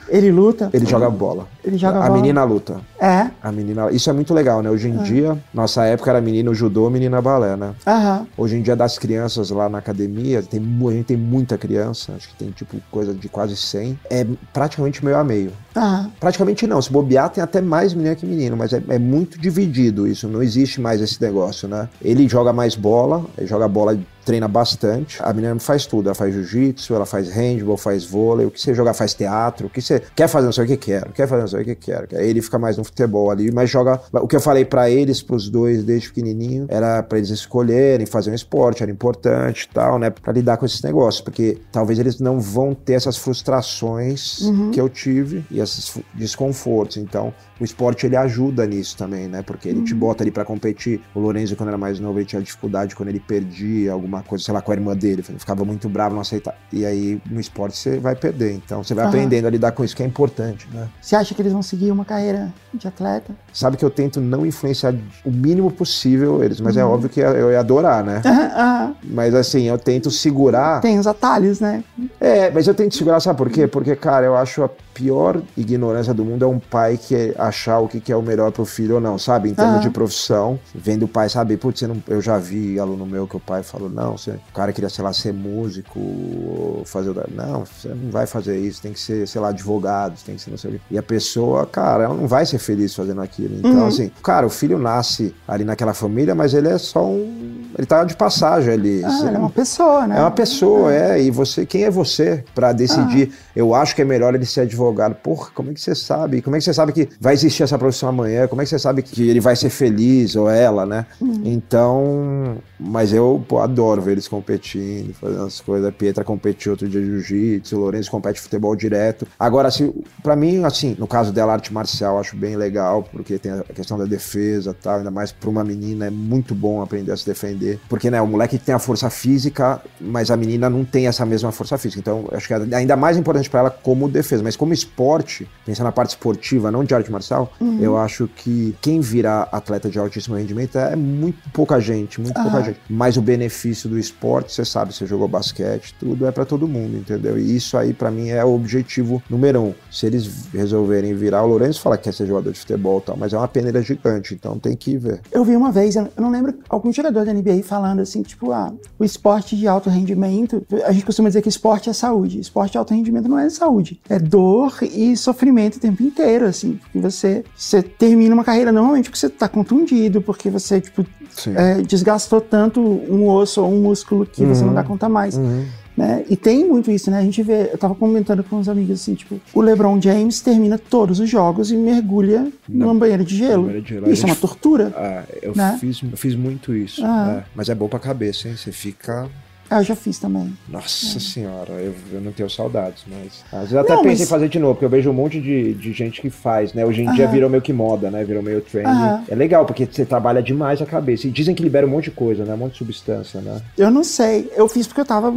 Ele luta. Ele joga bola. Ele joga A bola. menina luta. É. A menina. Isso é muito legal, né? Hoje em dia, nossa época era menino judô, menina balé, né? Aham. Hoje em dia, das crianças lá na academia, tem, a gente tem muita criança, acho que tem tipo coisa de quase 100. É praticamente meio a meio. Aham. Praticamente não, se bobear tem até mais menina que menino, mas é, é muito dividido isso, não existe mais esse negócio, né? Ele joga mais bola, ele joga bola, treina bastante. A menina faz tudo, ela faz jiu-jitsu, ela faz handball, faz vôlei, o que você jogar faz teatro, o que você quer fazer não sei o que quer, quer fazer não sei o que quer. Aí ele fica mais no futebol ali, mas joga. O que eu falei pra eles, pros dois desde pequenininho, era pra eles escolherem fazer um esporte, era importante e tal, né? Pra lidar com esses negócios, porque talvez eles não vão ter essas frustrações que eu tive e esses desconfortos. Então, o esporte ele ajuda nisso também, né? Porque ele te bota ali pra competir. O Lorenzo, quando era mais novo, ele tinha dificuldade quando ele perdia alguma coisa, sei lá, com a irmã dele. Ele ficava muito bravo, não aceitava. E aí, no esporte, você vai perder. Então, você vai Aham. aprendendo a lidar com isso, que é importante, né? Você acha que eles vão seguir uma carreira de atleta? Sabe que eu tento não influenciar o mínimo possível eles, mas é óbvio que eu ia adorar, né? Aham. Mas assim, eu tento segurar. Tem os atalhos, né? É, mas eu tento segurar, sabe por quê? Porque, cara, eu acho a pior ignorância do mundo é um pai que achar o que que é o melhor pro filho ou não, sabe? Em termos Aham. de profissão, vendo o pai, sabe? Putz, não, eu já vi aluno meu que o pai falou, não, você, o cara queria, sei lá, ser músico, ou fazer. o- Não, você não vai fazer isso, tem que ser, sei lá, advogado, tem que ser não sei o quê. E a pessoa, cara, ela não vai ser feliz fazendo aquilo. Então, Uhum. assim, cara, o filho nasce ali naquela família, mas ele é só um ele tá de passagem ali. Ah, é uma pessoa, né? é uma pessoa, é. E você, quem é você pra decidir? Ah. Eu acho que é melhor ele ser advogado. Porra, como é que você sabe? Como é que você sabe que vai existir essa profissão amanhã? Como é que você sabe que ele vai ser feliz ou ela, né? Hum. Então, mas eu pô, adoro ver eles competindo, fazendo as coisas. A Pietra competiu outro dia de jiu-jitsu, o Lourenço compete futebol direto. Agora, assim, pra mim, assim, no caso dela, arte marcial, acho bem legal, porque tem a questão da defesa e tal, ainda mais pra uma menina, é muito bom aprender a se defender. Porque, né, o moleque tem a força física, mas a menina não tem essa mesma força física. Então, acho que é ainda mais importante pra ela como defesa. Mas como esporte, pensando na parte esportiva, não de arte marcial, eu acho que quem virar atleta de altíssimo rendimento é muito pouca gente, muito pouca Aham. gente. Mas o benefício do esporte, você sabe, você jogou basquete, tudo é pra todo mundo, entendeu? E isso aí, pra mim, é o objetivo número um. Se eles resolverem virar, o Lourenço fala que quer ser jogador de futebol e tal, mas é uma peneira gigante, então tem que ver. Eu vi uma vez, eu não lembro, algum jogador da NBA falando assim, tipo, ah, o esporte de alto rendimento, a gente costuma dizer que esporte é saúde. Esporte de alto rendimento não é saúde. É dor e sofrimento o tempo inteiro, assim. Porque você, você termina uma carreira normalmente porque você tá contundido, porque você, tipo, é, desgastou tanto um osso ou um músculo que você não dá conta mais. Uhum. Né? E tem muito isso, né? A gente vê, eu tava comentando com uns amigos assim, tipo, o LeBron James termina todos os jogos e mergulha numa banheira de gelo. banheira de gelo. Isso é uma gente- tortura. Ah, eu, Né? fiz, eu fiz muito isso. Ah. é. Mas é bom pra cabeça, hein? Você fica. Ah, eu já fiz também. Nossa senhora, eu, eu não tenho saudades, mas. Às vezes até Não, pensei mas- em fazer de novo, porque eu vejo um monte de, de gente que faz, né? Hoje em dia Aham. virou meio que moda, né? Virou meio trend. Aham. É legal, porque você trabalha demais a cabeça. E dizem que libera um monte de coisa, né? Um monte de substância, né? Eu não sei. Eu fiz porque eu tava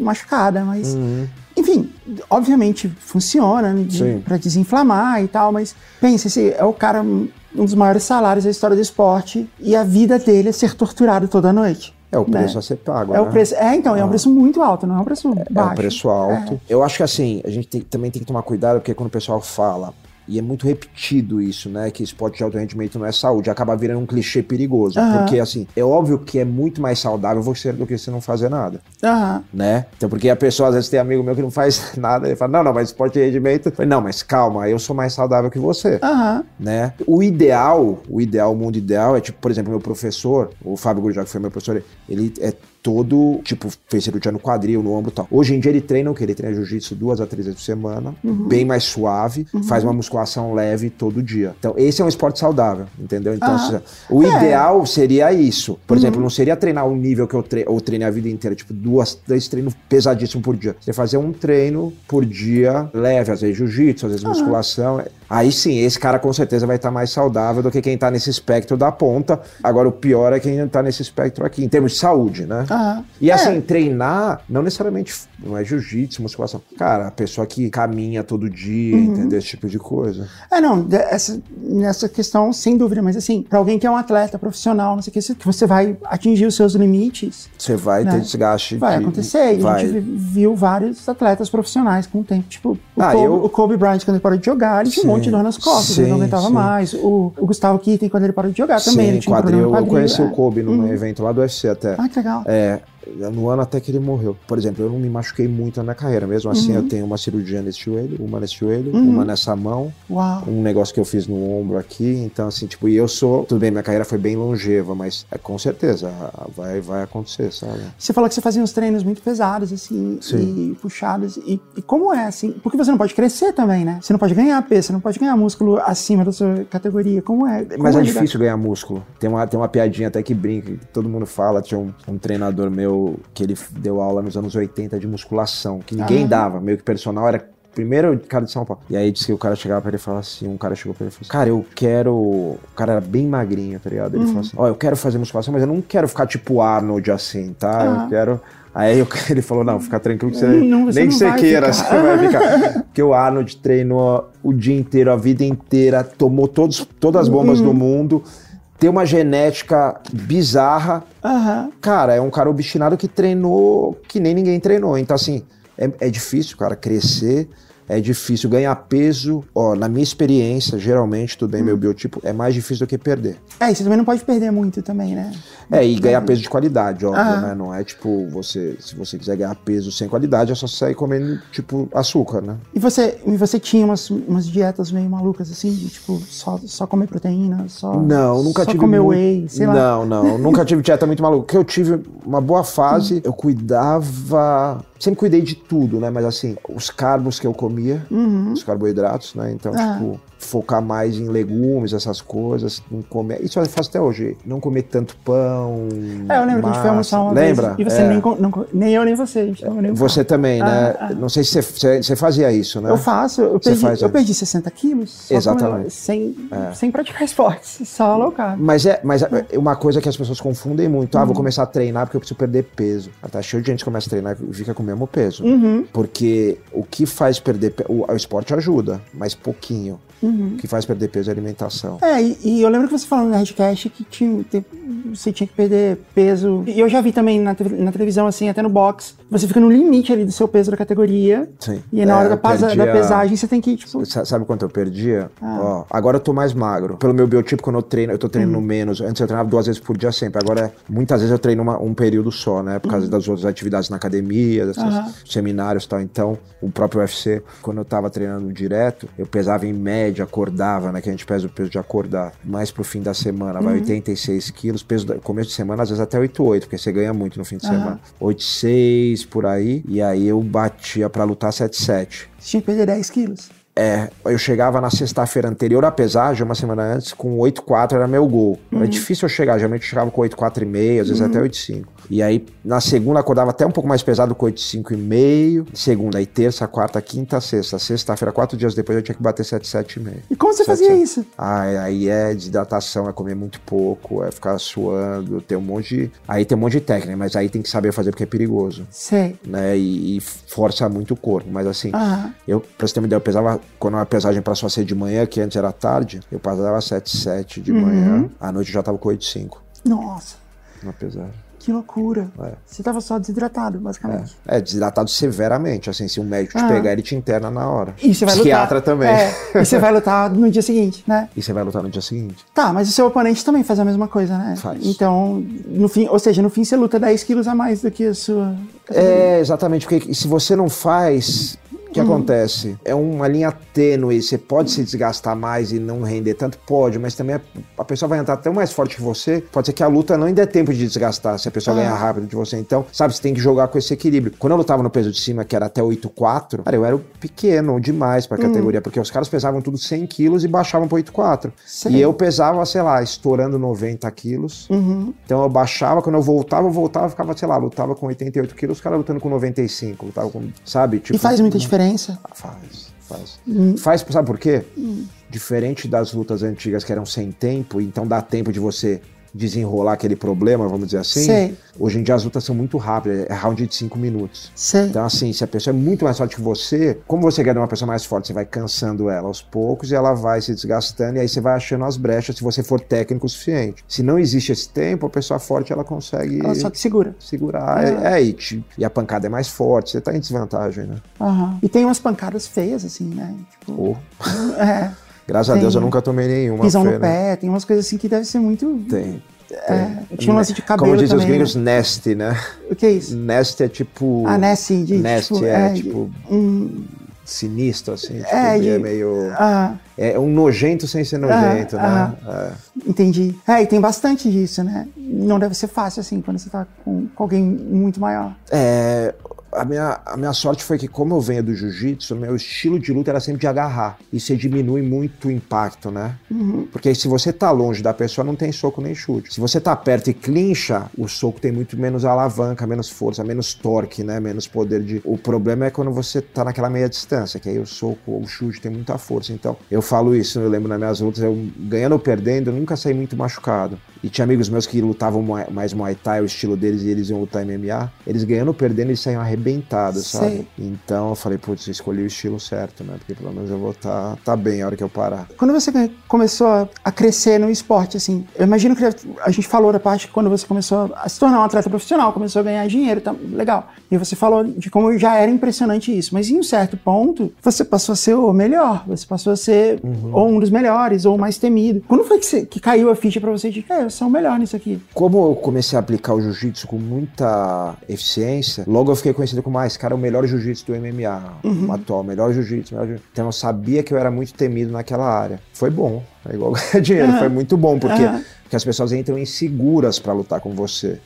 machucada, mas. Uhum. Enfim, obviamente funciona né, de, pra desinflamar e tal, mas pensa, esse é o cara, um dos maiores salários da história do esporte, e a vida dele é ser torturado toda noite. É o preço né? a ser pago. É o né? preço. É, então, é um preço muito alto, não é um preço É baixo. um preço alto. Eu acho que assim, a gente tem- também tem que tomar cuidado, porque quando o pessoal fala, e é muito repetido isso, né? Que esporte de alto rendimento não é saúde, acaba virando um clichê perigoso. Aham. Porque, assim, é óbvio que é muito mais saudável você do que você não fazer nada. Aham. né? Então, porque a pessoa, às vezes, tem amigo meu que não faz nada, ele fala, não, não, mas esporte de rendimento. Falei, não, mas calma, eu sou mais saudável que você. Aham. Né? O ideal, o ideal, o mundo ideal é tipo, por exemplo, meu professor, o Fábio Gurjá, que foi meu professor, ele é todo, tipo, fez cirurgia no quadril, no ombro e tal. Hoje em dia ele treina o quê? Ele treina jiu-jitsu duas a três vezes por semana, bem mais suave, faz uma musculação leve todo dia. Então, esse é um esporte saudável, entendeu? Então, Ah. o É. ideal seria isso. Por exemplo, não seria treinar o nível que eu, tre eu treinei a vida inteira, tipo, duas, dois treinos pesadíssimos por dia. Você fazer um treino por dia leve, às vezes jiu-jitsu, às vezes musculação. Aí sim, esse cara com certeza vai estar mais saudável do que quem tá nesse espectro da ponta. Agora, o pior é quem tá nesse espectro aqui, em termos de saúde, né? Aham. E assim, É. treinar, não necessariamente não é jiu-jitsu, musculação. Cara, a pessoa que caminha todo dia, Uhum. entendeu? Esse tipo de coisa. É, não, essa, nessa questão, sem dúvida, mas assim, pra alguém que é um atleta profissional, não sei o que, que você vai atingir os seus limites, Você vai Né? ter desgaste. vai de- acontecer. E vai. a gente vi- viu vários atletas profissionais com o tempo. Tipo, o, Ah, Kobe, eu- o Kobe Bryant, quando ele parou de jogar, ele tinha um monte de dor nas costas, ele não Sim, aguentava sim. mais. O, o Gustavo Kitten, quando ele parou de jogar, também, ele Sim, tinha um quadril. problema no Eu conheci quadril, o Kobe num Uhum. evento lá do UFC até. Ah, que legal. É, no ano até que ele morreu. Por exemplo, eu não me machuquei muito na minha carreira. Mesmo assim, Uhum. eu tenho uma cirurgia nesse joelho, uma nesse joelho, uma nessa mão, Uau. um negócio que eu fiz no ombro aqui. Então, assim, tipo, e eu sou. Tudo bem, minha carreira foi bem longeva, mas é, com certeza vai, vai acontecer, sabe? Você falou que você fazia uns treinos muito pesados, assim, Sim. e puxados. E, e como é, assim? Porque você não pode crescer também, né? Você não pode ganhar peso, você não pode ganhar músculo acima da sua categoria. Como é? Como Mas é lidar- difícil ganhar músculo. Tem uma, tem uma piadinha até que brinca, que todo mundo fala. Tinha um, um treinador meu que ele deu aula nos anos 80 de musculação, que ninguém Ah. dava, meio que personal era. Primeiro cara de São Paulo. E aí disse que o cara chegava pra ele e falava assim: um cara chegou pra ele e falou assim: Cara, eu quero. O cara era bem magrinho, tá ligado? Ele falou assim: Ó, eu quero fazer musculação, mas eu não quero ficar tipo Arnold assim, tá? Ah. Eu quero. Aí eu- ele falou: Não, fica tranquilo que você. Não, você nem que você queira, ficar. você vai ficar. Porque o Arnold treinou o dia inteiro, a vida inteira, tomou todos, todas as bombas Uhum. do mundo, tem uma genética bizarra. Aham. Cara, é um cara obstinado que treinou que nem ninguém treinou. Então, assim, é, é difícil, cara, crescer. É difícil ganhar peso. Ó, na minha experiência, geralmente, tudo bem, Hum. meu biotipo é mais difícil do que perder. É, e você também não pode perder muito também, né? É, e ganhar peso de qualidade, óbvio, Ah. né? Não é tipo, você, se você quiser ganhar peso sem qualidade, é só sair comendo, tipo, açúcar, né? E você, e você tinha umas, umas dietas meio malucas, assim, de, tipo, só, só comer proteína, só. Não, nunca só tive. comer muito- whey, sei lá. Não, não, nunca tive dieta muito maluca. Porque eu tive uma boa Hum. fase, eu cuidava. Sempre cuidei de tudo, né? Mas assim, os carbos que eu comia, os carboidratos, né? Então, Uhum. Ah. tipo, focar mais em legumes, essas coisas, não comer. Isso eu faço até hoje. Não comer tanto pão. É, eu lembro que a gente foi almoçar uma Lembra? vez. E você É. nem, não, nem eu, nem você. Nem Você também, né? Ah, ah. Não sei se você, fazia isso, né? Eu faço, eu perdi, faz, eu perdi 60 quilos. Exatamente. sem, sem praticar esportes, só low carb. Mas é, mas é uma coisa que as pessoas confundem muito. Uhum. Ah, vou começar a treinar porque eu preciso perder peso. Ah, Tá cheio de gente que começa a treinar e fica com o mesmo peso. Uhum. Porque o que faz perder peso. O, o esporte ajuda, mas pouquinho. Uhum. O que faz perder peso é alimentação. É, e, e eu lembro que você falou no Nerdcast que tinha, te- você tinha que perder peso. E eu já vi também na, na televisão, assim, até no box. Você fica no limite ali do seu peso da categoria. Sim. E aí, na É, hora da, perdia- da pesagem, você tem que, tipo. Sa- Sabe quanto eu perdia? Ah. Ó, agora eu tô mais magro. Pelo meu biotipo, quando eu treino, eu tô treinando Hum. menos. Antes eu treinava duas vezes por dia sempre. Agora, muitas vezes eu treino uma- um período só, né? Por causa das outras atividades na academia, desses seminários e tal. Então, o próprio UFC, quando eu tava treinando direto, eu pesava em média, acordava, né? Que a gente pesa o peso de acordar. Mais pro fim da semana, Uhum. vai 86 quilos. Peso da, começo de semana, às vezes até 88, porque você ganha muito no fim de Aham. semana. 86 por aí. E aí eu batia pra lutar 77. Você tinha que perder 10 quilos. É, eu chegava na sexta-feira anterior à pesagem, uma semana antes, com 8,4 era meu gol. Era difícil eu chegar, geralmente eu chegava com 8,4,5, às vezes até 8,5. E aí, na segunda, acordava até um pouco mais pesado com 8,5,5. Segunda, aí terça, quarta, quinta, sexta. Sexta-feira, quatro dias depois, eu tinha que bater 7,7,5. E como você Sete, fazia sete. isso? Ah, aí é desidratação, é comer muito pouco, é ficar suando, tem um monte de... Aí tem um monte de técnica, mas aí tem que saber fazer porque é perigoso, Sei. né? E, e força muito o corpo, mas assim... Aham. Eu, pra você ter uma ideia, eu pesava, quando a pesagem passou a ser de manhã, que antes era tarde, eu pesava 7,7 de manhã, à noite eu já tava com 8,5 Nossa, na pesagem. Que loucura. É. Você tava só desidratado, basicamente. É, desidratado severamente, assim, se um médico te Ah. pegar, ele te interna na hora. E você vai Psiquiatra lutar. também. É, e você vai lutar no dia seguinte, né? E você vai lutar no dia seguinte. Tá, mas o seu oponente também faz a mesma coisa, né? Faz. Então, no fim, ou seja, no fim você luta 10 quilos a mais do que a sua. É, exatamente, porque se você não faz, o que acontece? É uma linha tênue, você pode se desgastar mais e não render tanto? Pode, mas também a- a pessoa vai entrar tão mais forte que você, pode ser que a luta não dê tempo de desgastar, se a pessoa Ah. ganhar rápido de você. Então, sabe, você tem que jogar com esse equilíbrio. Quando eu lutava no peso de cima, que era até 8,4, cara, eu era pequeno demais pra categoria, porque os caras pesavam tudo 100 quilos e baixavam pra 8,4. Sei. E eu pesava, sei lá, estourando 90 quilos. Uhum. Então eu baixava, quando eu voltava, eu voltava, ficava, sei lá, lutava com 88 quilos, os caras lutando com 95, lutava com, sabe? Tipo, E faz muita diferença. Ah, Faz, faz. Hum. Faz, sabe por quê? Diferente das lutas antigas que eram sem tempo, então dá tempo de você desenrolar aquele problema, vamos dizer assim. Sei. Hoje em dia as lutas são muito rápidas, é round de 5 minutos. Sei. Então, assim, se a pessoa é muito mais forte que você, como você quer uma pessoa mais forte, você vai cansando ela aos poucos e ela vai se desgastando e aí você vai achando as brechas se você for técnico o suficiente. Se não existe esse tempo, a pessoa forte ela consegue Ela só que segura. segurar. É, é, e, te- e a pancada é mais forte, você tá em desvantagem, né? Aham. E tem umas pancadas feias, assim, né? Tipo, Ou, é. Graças a Tem Deus eu nunca tomei nenhuma. Pisão Fê, no né? pé, tem umas coisas assim que deve ser muito. Tem. É, tinha um lance de cabelo Como dizem os gringos, nasty, né? O que é isso? Nasty é tipo. Ah, Nessie, de Nasty tipo, é, de- tipo um, sinistro, assim. Tipo, É, é, de- meio. ah, É um nojento sem ser nojento, Ah, né? É. entendi. É, e tem bastante disso, né? Não deve ser fácil, assim, quando você tá com, com alguém muito maior. É, a, minha, a minha sorte foi que, como eu venho do jiu-jitsu, meu estilo de luta era sempre de agarrar. E você diminui muito o impacto, né? Porque se você tá longe da pessoa, não tem soco nem chute. Se você tá perto e clincha, o soco tem muito menos alavanca, menos força, menos torque, né? Menos poder de. O problema é quando você tá naquela meia distância, que aí o soco, o chute tem muita força. Então, eu falo isso, eu lembro nas minhas lutas, eu ganhando ou perdendo, eu nunca saí muito machucado. E tinha amigos meus que lutavam mais Muay Thai, o estilo deles, e eles iam lutar MMA. Eles ganhando ou perdendo, eles saíam arrebentando. Arrebentado, sabe? Sei. Então eu falei, putz, escolhi o estilo certo, né? Porque pelo menos eu vou estar tá, tá bem a hora que eu parar. Quando você começou a crescer no esporte, assim, eu imagino que a gente falou da parte que quando você começou a se tornar um atleta profissional, começou a ganhar dinheiro, tá legal. E você falou de como já era impressionante isso, mas em um certo ponto, você passou a ser o melhor, você passou a ser uhum. ou um dos melhores, ou o mais temido. Quando foi que, você, que caiu a ficha para você de que é, eu sou o melhor nisso aqui? Como eu comecei a aplicar o jiu-jitsu com muita eficiência, logo eu fiquei conhecido como, ah, esse cara é o melhor jiu-jitsu do MMA, uhum. o atual, melhor jiu-jitsu. Então eu sabia que eu era muito temido naquela área. Foi bom, é igual ganhar dinheiro, uhum. foi muito bom, porque, uhum. porque as pessoas entram inseguras para lutar com você.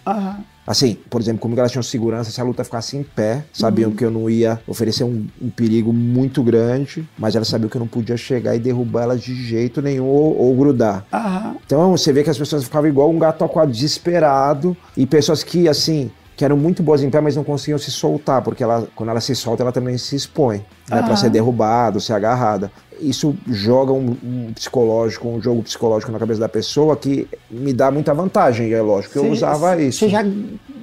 Assim, por exemplo, como elas tinham segurança, se a luta ficasse em pé, sabiam uhum. que eu não ia oferecer um, um, perigo muito grande, mas elas sabiam que eu não podia chegar e derrubar elas de jeito nenhum ou, ou grudar. Então você vê que as pessoas ficavam igual um gato aquado desesperado e pessoas que, assim, que eram muito boas em pé, mas não conseguiam se soltar, porque ela, quando ela se solta, ela também se expõe, né, para ser derrubada, ser agarrada isso joga um, um, psicológico, um jogo psicológico na cabeça da pessoa que me dá muita vantagem, é lógico que eu usava isso. Você já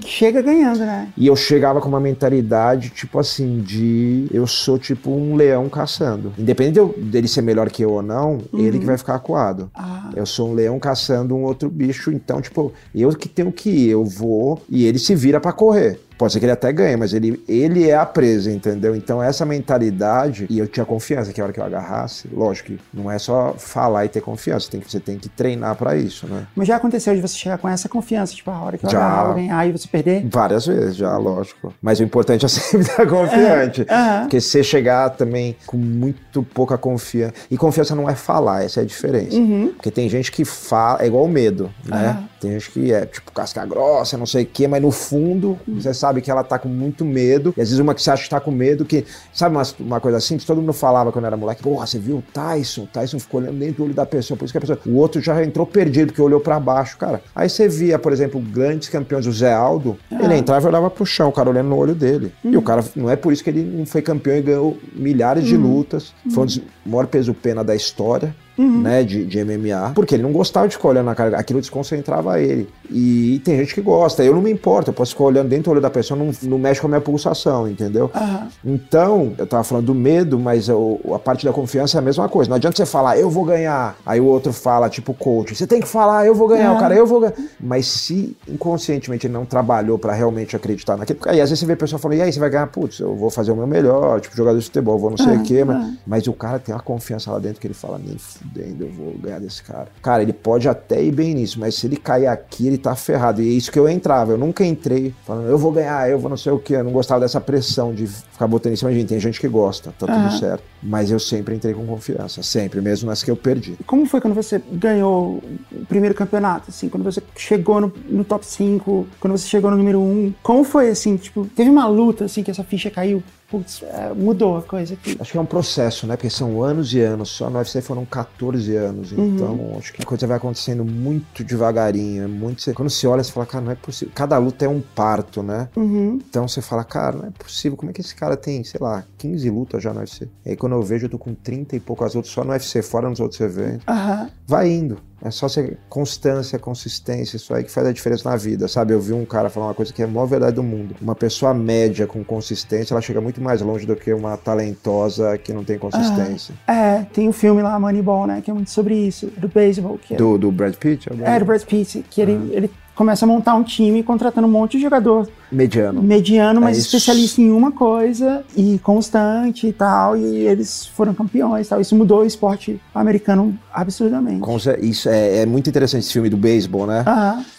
chega ganhando, né? E eu chegava com uma mentalidade, tipo assim, de eu sou tipo um leão caçando. Independente dele ser melhor que eu ou não, uhum. ele que vai ficar acuado. Ah. Eu sou um leão caçando um outro bicho, então, tipo, eu que tenho que ir, eu vou e ele se vira para correr. Pode ser que ele até ganhe, mas ele, ele é a presa, entendeu? Então essa mentalidade, e eu tinha confiança que a hora que eu agarrasse, lógico que não é só falar e ter confiança, tem que, você tem que treinar para isso, né? Mas já aconteceu de você chegar com essa confiança, tipo, a hora que eu já, agarrar, ganhar e você perder? Várias vezes, já, lógico. Mas o importante é sempre estar confiante. Uhum. Porque você chegar também com muito pouca confiança. E confiança não é falar, essa é a diferença. Uhum. Porque tem gente que fala, é igual o medo, né? Uhum. Tem gente que é tipo casca grossa, não sei o quê, mas no fundo você sabe que ela tá com muito medo. E às vezes uma que você acha que tá com medo, que. Sabe uma, uma coisa assim que todo mundo falava quando era moleque? Porra, você viu o Tyson? O Tyson ficou olhando dentro do olho da pessoa. Por isso que a pessoa. O outro já entrou perdido, porque olhou para baixo, cara. Aí você via, por exemplo, grandes campeões, o Zé Aldo, ah. ele entrava e olhava pro chão, o cara olhando no olho dele. Uhum. E o cara, não é por isso que ele não foi campeão e ganhou milhares de uhum. lutas. Foi um dos maiores peso-pena da história uhum. né, de, de MMA, porque ele não gostava de ficar olhando na cara, aquilo desconcentrava ele. E tem gente que gosta, eu não me importo, eu posso ficar olhando dentro do olho da pessoa, não, não mexe com a minha pulsação, entendeu? Uhum. Então, eu tava falando do medo, mas eu, a parte da confiança é a mesma coisa. Não adianta você falar, eu vou ganhar, aí o outro fala, tipo coach, você tem que falar, eu vou ganhar, uhum. o cara, eu vou ganhar. Mas se inconscientemente ele não trabalhou para realmente acreditar naquilo, aí às vezes você vê a pessoa falando, e aí você vai ganhar, putz, eu vou fazer o meu melhor, tipo jogador de futebol, vou não sei o quê, mas, mas o cara tem uma confiança lá dentro que ele fala, nem fudendo, eu vou ganhar desse cara. Cara, ele pode até ir bem nisso, mas se ele cair aqui, ele tá ferrado. E é isso que eu entrava. Eu nunca entrei falando, eu vou ganhar, eu vou não sei o que. Eu não gostava dessa pressão de ficar botando em cima de mim. Tem gente que gosta, tá tudo uhum. certo. Mas eu sempre entrei com confiança, sempre, mesmo nas que eu perdi. Como foi quando você ganhou o primeiro campeonato, assim, quando você chegou no, no top 5, quando você chegou no número 1? Como foi, assim, tipo, teve uma luta, assim, que essa ficha caiu? Putz, é, mudou a coisa aqui. Acho que é um processo, né? Porque são anos e anos. Só no UFC foram 14 anos. Uhum. Então, acho que a coisa vai acontecendo muito devagarinho. É muito... Quando você olha, você fala, cara, não é possível. Cada luta é um parto, né? Uhum. Então você fala, cara, não é possível. Como é que esse cara tem, sei lá, 15 lutas já no UFC? E aí quando eu vejo, eu tô com 30 e poucas outras só no UFC, fora nos outros eventos. Uhum. Vai indo. É só ser constância, consistência, isso aí que faz a diferença na vida, sabe? Eu vi um cara falar uma coisa que é a maior verdade do mundo. Uma pessoa média com consistência, ela chega muito mais longe do que uma talentosa que não tem consistência. Ah, é, tem um filme lá, Moneyball, né? Que é muito sobre isso, do beisebol. É... Do, do Brad Pitt? É, do Brad Pitt, que ele, uhum. ele começa a montar um time contratando um monte de jogador. Mediano. Mediano, mas é especialista em uma coisa e constante e tal. E eles foram campeões e tal. Isso mudou o esporte americano absurdamente. Isso é, é muito interessante esse filme do beisebol, né?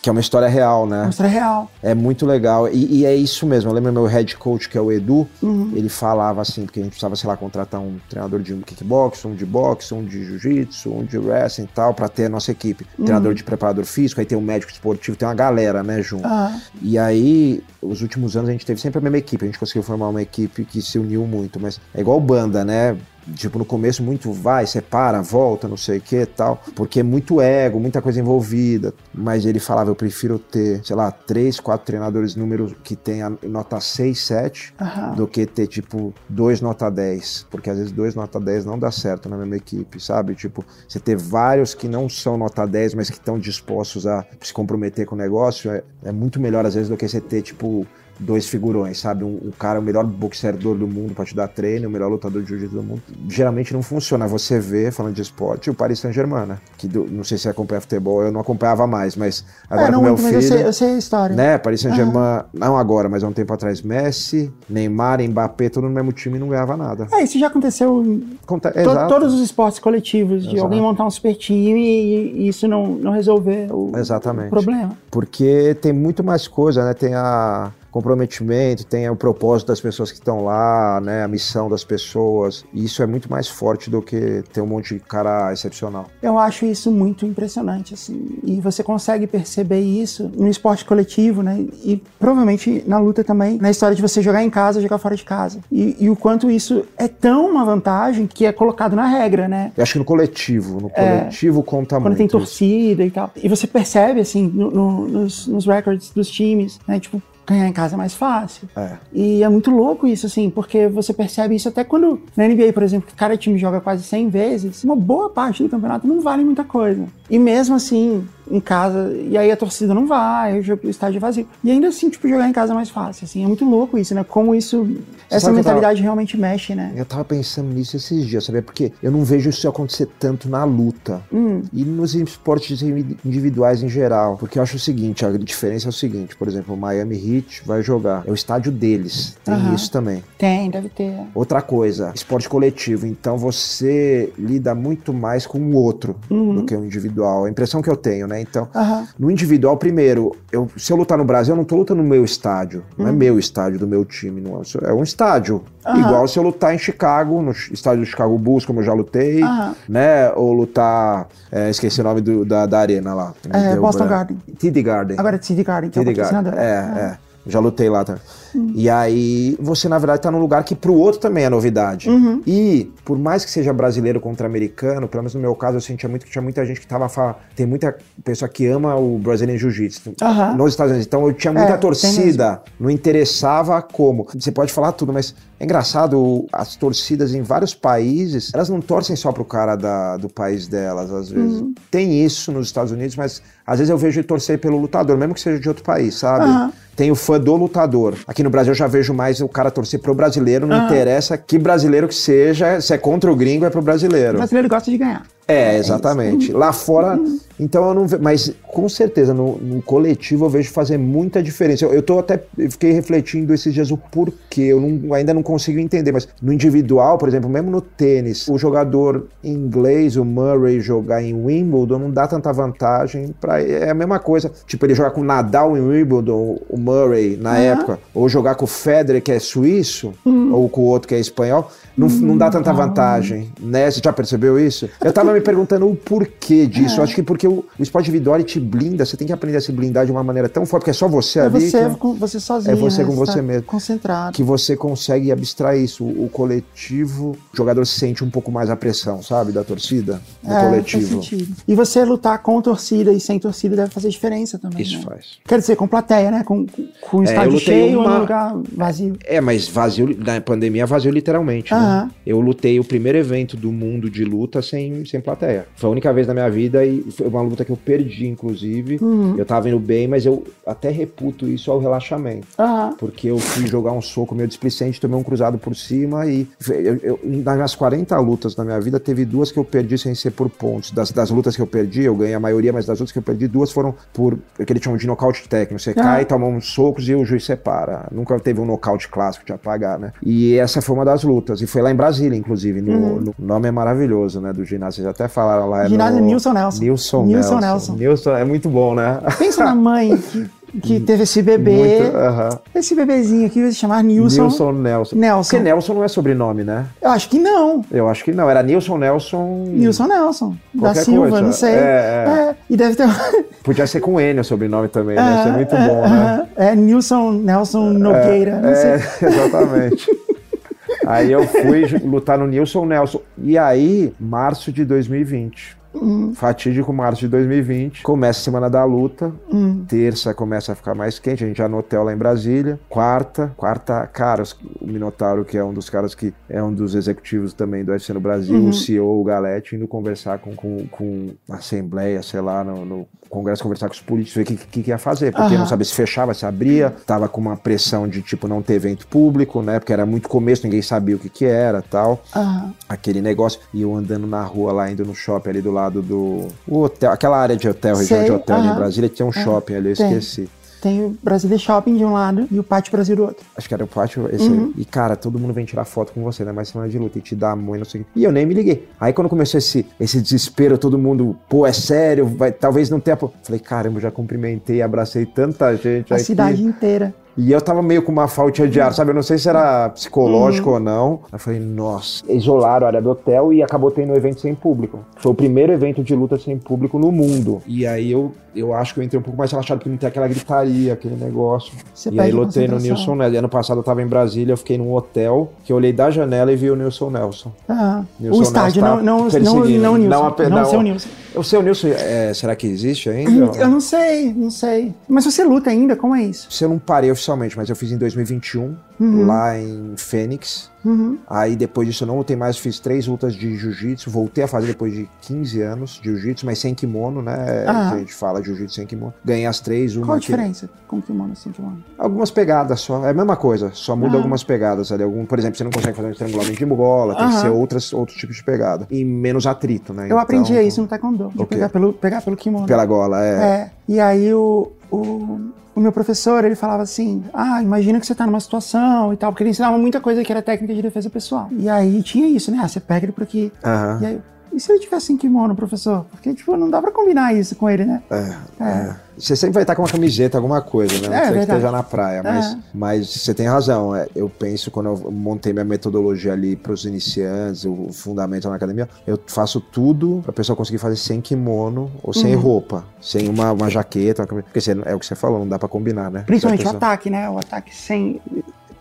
Que é uma história real, né? Uma história real. É muito legal. E, e é isso mesmo. Eu lembro meu head coach, que é o Edu, uhum. ele falava assim, porque a gente precisava, sei lá, contratar um treinador de kickbox, um de boxe, um de jiu-jitsu, um de wrestling e tal, pra ter a nossa equipe. Uhum. Treinador de preparador físico, aí tem um médico esportivo, tem uma galera, né, junto. Uhum. E aí, os últimos anos a gente teve sempre a mesma equipe, a gente conseguiu formar uma equipe que se uniu muito, mas é igual banda, né? Tipo, no começo muito vai, separa, volta, não sei o que tal, porque é muito ego, muita coisa envolvida. Mas ele falava, eu prefiro ter, sei lá, três, quatro treinadores números que tenha nota 6, 7, uhum. do que ter, tipo, dois nota 10. Porque às vezes dois nota 10 não dá certo na mesma equipe, sabe? Tipo, você ter vários que não são nota 10, mas que estão dispostos a se comprometer com o negócio, é, é muito melhor às vezes do que você ter, tipo, dois figurões, sabe? Um, um cara, o melhor boxeador do mundo para te dar treino, o melhor lutador de jiu-jitsu do mundo. Geralmente não funciona. Você vê, falando de esporte, o Paris Saint-Germain, né? Que do, não sei se acompanha futebol, eu não acompanhava mais, mas agora É, não meu filho. eu sei, eu sei a história. Né, Paris Saint-Germain, não agora, mas há um tempo atrás, Messi, Neymar, Mbappé, todo no mesmo time e não ganhava nada. É, isso já aconteceu em Conta, to- todos os esportes coletivos, de Exato. alguém montar um super time e, e isso não, não resolver o, Exatamente. o problema. Porque tem muito mais coisa, né? Tem a comprometimento, tem o propósito das pessoas que estão lá, né? A missão das pessoas. E isso é muito mais forte do que ter um monte de cara excepcional. Eu acho isso muito impressionante, assim. E você consegue perceber isso no esporte coletivo, né? E provavelmente na luta também, na história de você jogar em casa, jogar fora de casa. E, e o quanto isso é tão uma vantagem que é colocado na regra, né? Eu acho que no coletivo, no coletivo conta É. Quando muito. tem isso. torcida e tal. E você percebe, assim, no- no- nos, nos records dos times, né? Tipo, ganhar em casa é mais fácil. É. E é muito louco isso, assim, porque você percebe isso até quando, na NBA, por exemplo, que cada time joga quase 100 vezes, uma boa parte do campeonato não vale muita coisa. E mesmo assim, em casa, e aí a torcida não vai, o estádio é vazio. E ainda assim, tipo, jogar em casa é mais fácil, assim. É muito louco isso, né? Como isso, essa sabe que eu tava- mentalidade realmente mexe, né? Eu tava pensando nisso esses dias, sabe? Porque eu não vejo isso acontecer tanto na luta Hum. e nos esportes individuais em geral. Porque eu acho o seguinte: a diferença é o seguinte, por exemplo, o Miami Heat vai jogar, é o estádio deles, tem Aham. isso também. Tem, deve ter. Outra coisa, esporte coletivo, então você lida muito mais com o outro do que o individual. A impressão que eu tenho, né? Então, Aham. no individual, primeiro, eu, se eu lutar no Brasil, eu não tô lutando no meu estádio. Não é meu estádio do meu time, não é, é um estádio. Igual se eu lutar em Chicago, no estádio do Chicago Bulls, como eu já lutei, né? Ou lutar, é, esqueci o nome do- da, da arena lá. É, Boston branco. Garden. TD Garden. Agora é TD Garden, que é o TD Garden. É, é. Já lutei lá também. Hum. E aí, você, na verdade, tá num lugar que pro outro também é novidade. Uhum. E, por mais que seja brasileiro contra americano, pelo menos no meu caso, eu sentia muito que tinha muita gente que tava. fa- Tem muita pessoa que ama o Brazilian Jiu-Jitsu Aham. nos Estados Unidos. Então, eu tinha muita É, torcida. Não interessava como. Você pode falar tudo, mas é engraçado, as torcidas em vários países, elas não torcem só pro cara da- do país delas, às vezes. Uhum. Tem isso nos Estados Unidos, mas às vezes eu vejo torcer pelo lutador, mesmo que seja de outro país, sabe? Aham. Tem o fã do lutador. Aqui no Brasil eu já vejo mais o cara torcer pro brasileiro, não Aham. interessa que brasileiro que seja, se é contra o gringo, é pro O brasileiro. brasileiro gosta de ganhar. É, exatamente. Lá fora, então eu não vejo. Mas com certeza, no, no coletivo eu vejo fazer muita diferença. Eu, eu tô até. Eu fiquei refletindo esses dias o porquê. Eu não- ainda não consigo entender. Mas no individual, por exemplo, mesmo no tênis, o jogador inglês, o Murray, jogar em Wimbledon não dá tanta vantagem para É a mesma coisa. Tipo, ele jogar com o Nadal em Wimbledon, o Murray, na Aham. época, ou jogar com o Federer, que é suíço, Uhum. ou com o outro que é espanhol, não, não dá tanta vantagem, né? Você já percebeu isso? Eu tava me perguntando o porquê disso. Eu acho que porque o, o esporte individual te blinda, você tem que aprender a se blindar de uma maneira tão forte, porque é só você É ali você que, com você sozinho. É você né? com você tá mesmo. Concentrado. que você consegue abstrair isso. O, o coletivo, o jogador sente um pouco mais a pressão, sabe? Da torcida, do É, coletivo. faz sentido. E você lutar com torcida e sem torcida deve fazer diferença também. Isso né? faz. Quer dizer, com plateia, né? Com, com o É, estádio cheio ou uma- no lugar vazio. É, mas vazio, na pandemia vazio literalmente, né? Aham. Eu lutei o primeiro evento do mundo de luta sem, sem plateia. Foi a única vez na minha vida e foi uma luta que eu perdi, inclusive. Uhum. Eu tava indo bem, mas eu até reputo isso ao relaxamento. Aham. Porque eu fui jogar um soco meio displicente, tomei um cruzado por cima e eu, eu- nas minhas 40 lutas na minha vida, teve duas que eu perdi sem ser por pontos. Das, das lutas que eu perdi, eu ganhei a maioria, mas das outras que eu perdi, duas foram por aquele um de nocaute técnico. Você cai, toma uns socos e o juiz separa. Nunca teve um nocaute clássico de apagar, né? E essa foi uma das lutas. E foi lá em Brasília, inclusive. No, Uhum. no- o nome é maravilhoso, né? Do ginásio. Vocês até falaram lá. é Ginásio no- Nilson Nelson. Nilson, Nilson Nelson. Nelson. Nilson é muito bom, né? Pensa na mãe que, que teve esse bebê. Muito, aham. Esse bebezinho aqui vai se chamar Nilson. Nilson Nelson. Nelson. Porque Nelson não é sobrenome, né? Eu acho que não. Eu acho que não. Era Nilson Nelson. Nilson Nelson. Da Silva, coisa. não sei. É, é. É, E deve ter. Podia ser com N o sobrenome também, né? Isso é muito é, bom, né? É, é Nilson Nelson Nogueira. não sei. É, exatamente. Aí eu fui lutar no Nilson Nelson. E aí, março de 2020. Fatídico março de 2020. Começa a semana da luta. Hum. Terça começa a ficar mais quente. A gente já no hotel lá em Brasília. Quarta, quarta, cara, o Minotauro, que é um dos caras que é um dos executivos também do UFC no Brasil, Uhum. o CEO, o Galete, indo conversar com, com, com a Assembleia, sei lá, no, no Congresso, conversar com os políticos, ver o que, que, que ia fazer. Porque Aham. não sabia se fechava, se abria. Tava com uma pressão de, tipo, não ter evento público, né? Porque era muito começo, ninguém sabia o que que era tal Ah, aquele negócio. E eu andando na rua lá, indo no shopping ali do lado do o hotel, aquela área de hotel, região Sei, de hotel ali em. Brasília, tinha um shopping ali, eu tem. esqueci. Tem o Brasília Shopping de um lado e o Pátio Brasil do outro. Acho que era o pátio esse Uhum. E, cara, todo mundo vem tirar foto com você, né? Mais semana de luta e te dá a mão e não sei o quê. E eu nem me liguei. Aí quando começou esse, esse desespero, todo mundo, pô, é sério, vai, talvez não tenha. Falei, caramba, eu já cumprimentei, abracei tanta gente A aqui. cidade inteira. E eu tava meio com uma falta de ar, sabe? Eu não sei se era psicológico ou não. Aí eu falei, nossa. Isolaram a área do hotel e acabou tendo um evento sem público. Foi o primeiro evento de luta sem público no mundo. E aí eu, eu acho que eu entrei um pouco mais relaxado, porque não tem aquela gritaria, aquele negócio. Você e aí lutei no. Nilson Nelson. Ano passado eu tava em Brasília, eu fiquei num hotel, que eu olhei da janela e vi o Nilson Nelson. Ah, Nilson o estádio, Nelson não, não, tá não, perseguindo. não, Nilson. Não Não, a pe- não, seu ó. Nilson. O seu Nilson, é, será que existe ainda? Eu não sei, não sei. Mas você luta ainda? Como é isso? Se eu não parei oficialmente, mas eu fiz em 2021, lá em Fênix. Uhum. Aí depois disso eu não lutei mais, fiz três lutas de jiu-jitsu, voltei a fazer depois de 15 anos de jiu-jitsu, mas sem kimono, né? Ah. A gente fala jiu-jitsu sem kimono. Ganhei as três, uma Qual a que- diferença com kimono assim, kimono? Algumas pegadas só, é a mesma coisa, só muda Ah. algumas pegadas ali. Algum, por exemplo, você não consegue fazer um estrangulamento de bola, tem que ser outras, outros tipos de pegada. E menos atrito, né? Eu aprendi Então, isso no taekwondo, de pegar pelo, pegar pelo kimono. Pela gola, é. É, e aí o, o, o meu professor, ele falava assim, ah, imagina que você tá numa situação e tal, porque ele ensinava muita coisa que era técnica de defesa pessoal. E aí tinha isso, né, ah, você pega ele por aqui. Aham. E aí, e se ele tivesse em kimono, professor? Porque, tipo, não dá pra combinar isso com ele, né? É, é. Você sempre vai estar com uma camiseta, alguma coisa, né? Não É, que esteja na praia, mas, É. mas você tem razão. é, eu penso, quando eu montei minha metodologia ali para os iniciantes, o fundamento na academia, eu faço tudo para a pessoa conseguir fazer sem kimono ou sem Uhum. roupa, sem uma, uma jaqueta, uma camisa. Porque você- é o que você falou, não dá para combinar, né? Principalmente o ataque, né? O ataque sem...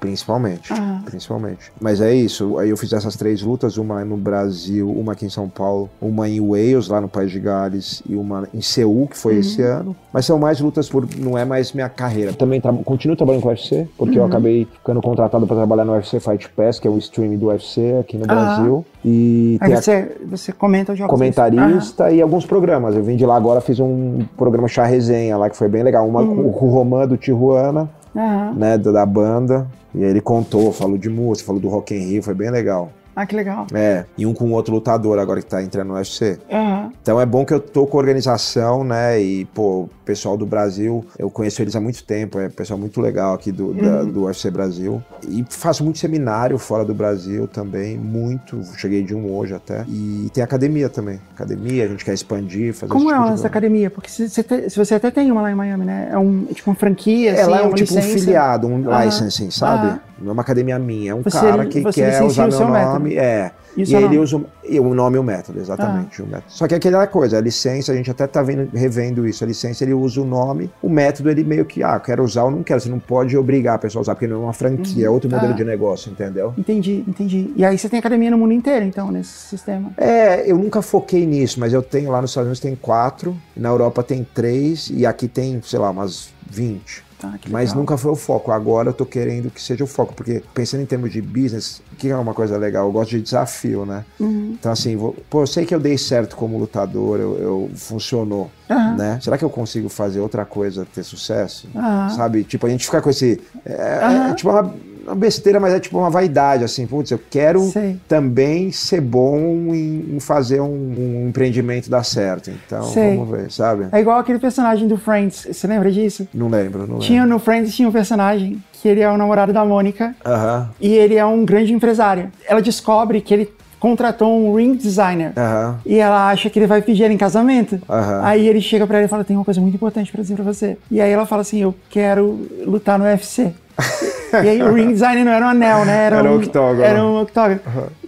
Principalmente, Ah. principalmente. Mas é isso, aí eu fiz essas três lutas, uma no Brasil, uma aqui em São Paulo, uma em Wales, lá no País de Gales, e uma em Seul, que foi esse ano. Mas são mais lutas por, não é mais minha carreira. Também tra continuo trabalhando com o UFC, porque eu acabei ficando contratado para trabalhar no UFC Fight Pass, que é o stream do UFC aqui no Ah. Brasil. E Aí a você, você comenta os jogos. comentarista e alguns programas. Eu vim de lá agora, fiz um programa Chá Resenha lá, que foi bem legal. Uma com com o Roman do Tijuana, Aham. né, da, da banda. E aí ele contou, falou de música, falou do Rock in Rio, foi bem legal. Ah, que legal. É, e um com outro lutador agora que tá entrando no UFC. Aham. Então é bom que eu tô com a organização, né? E, pô, o pessoal do Brasil, eu conheço eles há muito tempo, é pessoal muito legal aqui do, da- Uhum. do UFC Brasil. E faço muito seminário fora do Brasil também, muito. Cheguei de um hoje até. E tem academia também. Academia, a gente quer expandir, fazer Como é tipo da coisa. academia? Porque se você, te- se você até tem uma lá em Miami, né? É um, é tipo uma franquia, assim, Ela é um tipo um licença. filiado, um Aham. licensing, sabe? Não é uma academia minha, é um Você- cara que quer usar meu nome. método. É. E o E, aí ele nome? usa o- o nome e o método, exatamente. O método. Só que é aquela coisa, a licença, a gente até tá vendo, revendo isso. A licença ele usa o nome, o método ele meio que, ah, quero usar ou não quero. Você não pode obrigar a pessoa a usar, porque não é uma franquia, é outro modelo Ah. de negócio, entendeu? Entendi, entendi. E aí você tem academia no mundo inteiro, então, nesse sistema. É, eu nunca foquei nisso, mas eu tenho lá nos Estados Unidos tem quatro, na Europa tem três e aqui tem, sei lá, umas 20. Que Mas nunca foi o foco. Agora eu tô querendo que seja o foco, porque pensando em termos de business, o que é uma coisa legal? Eu gosto de desafio, né? Uhum. Então, assim, vou- pô, eu sei que eu dei certo como lutador, eu, eu- funcionou, Aham. né? Será que eu consigo fazer outra coisa ter sucesso? Aham. Sabe? Tipo, a gente fica com esse. É, Aham. é tipo uma, uma besteira, mas é tipo uma vaidade, assim. Putz, eu quero Sei. também ser bom em, em fazer um, um empreendimento dar certo. Então, Sei. vamos ver, sabe? É igual aquele personagem do Friends, você lembra disso? Não lembro, não lembro. Tinha no Friends tinha um personagem que ele é o namorado da Mônica Aham, e ele é um grande empresário. Ela descobre que ele contratou um ring designer. aham. E ela acha que ele vai pedir ela em casamento. Aham. Aí ele chega pra ela e fala: Tem uma coisa muito importante pra dizer pra você. E aí ela fala assim: Eu quero lutar no UFC. e aí o ring designer não era um anel, né? Era um um octógono. Era um octógono.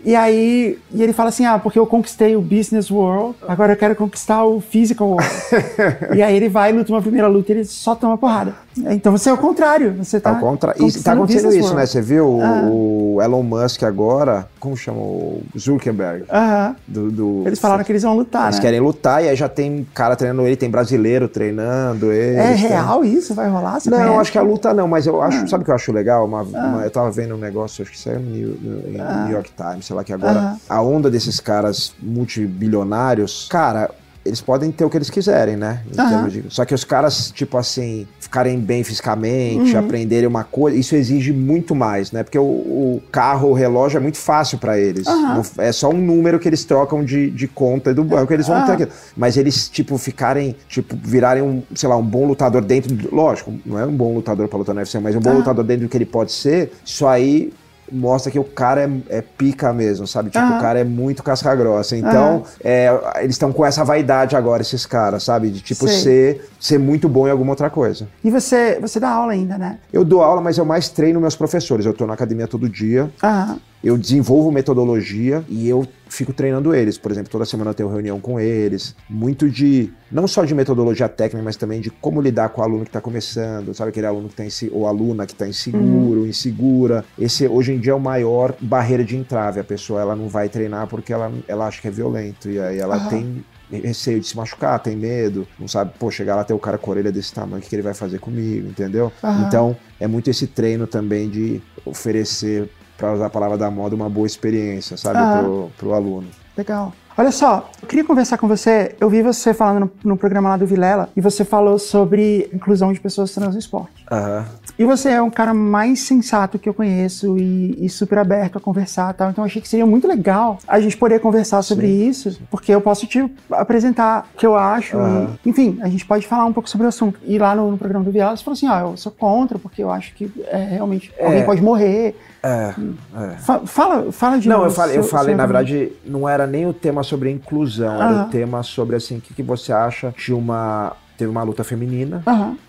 E aí e ele fala assim: ah, porque eu conquistei o business world, agora eu quero conquistar o physical world. e aí ele vai, luta uma primeira luta e ele só toma porrada. Então você é o contrário. Você tá, Ao contrário. E tá acontecendo isso, né? Você viu ah. o Elon Musk agora, como chama? O Zuckerberg. Aham. Do, do, eles falaram que eles vão lutar. Eles né? querem lutar e aí já tem cara treinando ele, tem brasileiro treinando ele. É real tem... isso? Vai rolar? Você não, conhece? acho que a luta não, mas eu acho. Ah. Sabe o que eu acho legal? Uma, ah. uma, eu tava vendo um negócio, acho que saiu no New, no, ah. New York Times, sei lá, que agora a onda desses caras multibilionários, cara eles podem ter o que eles quiserem, né? Uhum. De... Só que os caras, tipo assim, ficarem bem fisicamente, uhum. aprenderem uma coisa, isso exige muito mais, né? Porque o, o carro, o relógio é muito fácil para eles. Uhum. É só um número que eles trocam de, de conta do banco, eles vão ter aquilo. Mas eles, tipo, ficarem, tipo, virarem um, sei lá, um bom lutador dentro. Do... Lógico, não é um bom lutador pra lutar no UFC, mas um bom lutador dentro do que ele pode ser, isso aí mostra que o cara é, é pica mesmo, sabe? Tipo, o cara é muito casca grossa. Então, é, eles estão com essa vaidade agora, esses caras, sabe? De tipo ser, ser muito bom em alguma outra coisa. E você, você dá aula ainda, né? Eu dou aula, mas eu mais treino meus professores. Eu tô na academia todo dia. Uhum eu desenvolvo metodologia e eu fico treinando eles. Por exemplo, toda semana eu tenho reunião com eles. Muito de, não só de metodologia técnica, mas também de como lidar com o aluno que está começando. Sabe aquele aluno que está ou aluna que está inseguro, uhum. insegura. Esse hoje em dia é o maior barreira de entrave. A pessoa ela não vai treinar porque ela, ela acha que é violento. E aí ela uhum. tem receio de se machucar, tem medo, não sabe, pô, chegar lá ter o cara com a orelha desse tamanho, o que ele vai fazer comigo, entendeu? Uhum. Então, é muito esse treino também de oferecer para usar a palavra da moda, uma boa experiência, sabe, ah. pro, pro aluno. Legal. Olha só, eu queria conversar com você. Eu vi você falando no, no programa lá do Vilela e você falou sobre inclusão de pessoas trans no esporte. Uhum. E você é um cara mais sensato que eu conheço e, e super aberto a conversar tal. Então eu achei que seria muito legal a gente poder conversar sobre sim, isso, sim. porque eu posso te apresentar o que eu acho. Uhum. E, enfim, a gente pode falar um pouco sobre o assunto. E lá no, no programa do Vilela você falou assim: ah, eu sou contra, porque eu acho que é, realmente é. alguém pode morrer. É, é. Fala, fala de Não, eu falei, eu falei na verdade, não era nem o tema sobre inclusão, era o tema sobre assim, o que, que você acha de uma. Teve uma luta feminina,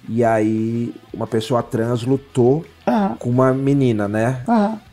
e aí uma pessoa trans lutou uhum. com uma menina, né?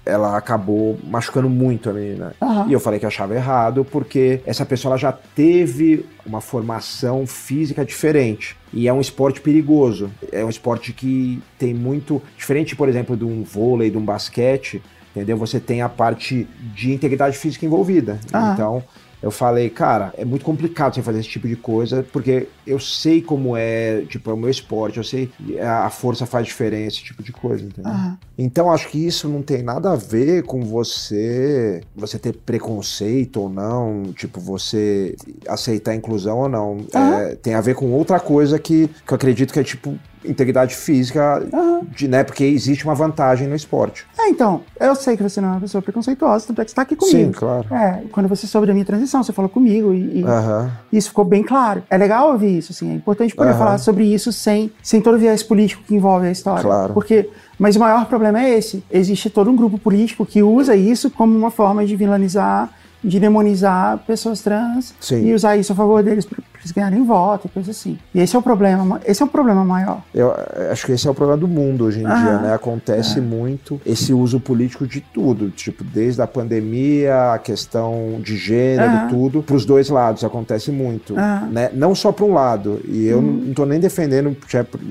Ela acabou machucando muito a menina. E eu falei que achava errado, porque essa pessoa ela já teve uma formação física diferente. E é um esporte perigoso. É um esporte que tem muito. Diferente, por exemplo, de um vôlei, de um basquete, entendeu? Você tem a parte de integridade física envolvida. Então eu falei, cara, é muito complicado você fazer esse tipo de coisa, porque eu sei como é, tipo, é o meu esporte, eu sei a força faz diferença, esse tipo de coisa, entendeu? Uhum. Então acho que isso não tem nada a ver com você, você ter preconceito ou não, tipo, você aceitar a inclusão ou não. Uhum. É, tem a ver com outra coisa que, que eu acredito que é tipo integridade física, uhum. de, né? Porque existe uma vantagem no esporte. É, então, eu sei que você não é uma pessoa preconceituosa, tanto é que você tá aqui comigo. Sim, claro. É, quando você soube da minha transição, você falou comigo e, e uhum. isso ficou bem claro. É legal ouvir isso, assim, é importante poder uhum. falar sobre isso sem, sem todo o viés político que envolve a história. Claro. Porque mas o maior problema é esse. Existe todo um grupo político que usa isso como uma forma de vilanizar de demonizar pessoas trans Sim. e usar isso a favor deles para eles ganharem voto e coisa assim. E esse é o problema, esse é o problema maior. Eu acho que esse é o problema do mundo hoje em ah, dia, né? Acontece é. muito esse uso político de tudo, tipo, desde a pandemia, a questão de gênero, ah, tudo, para os dois lados acontece muito, ah, né? Não só para um lado, e eu uhum. não tô nem defendendo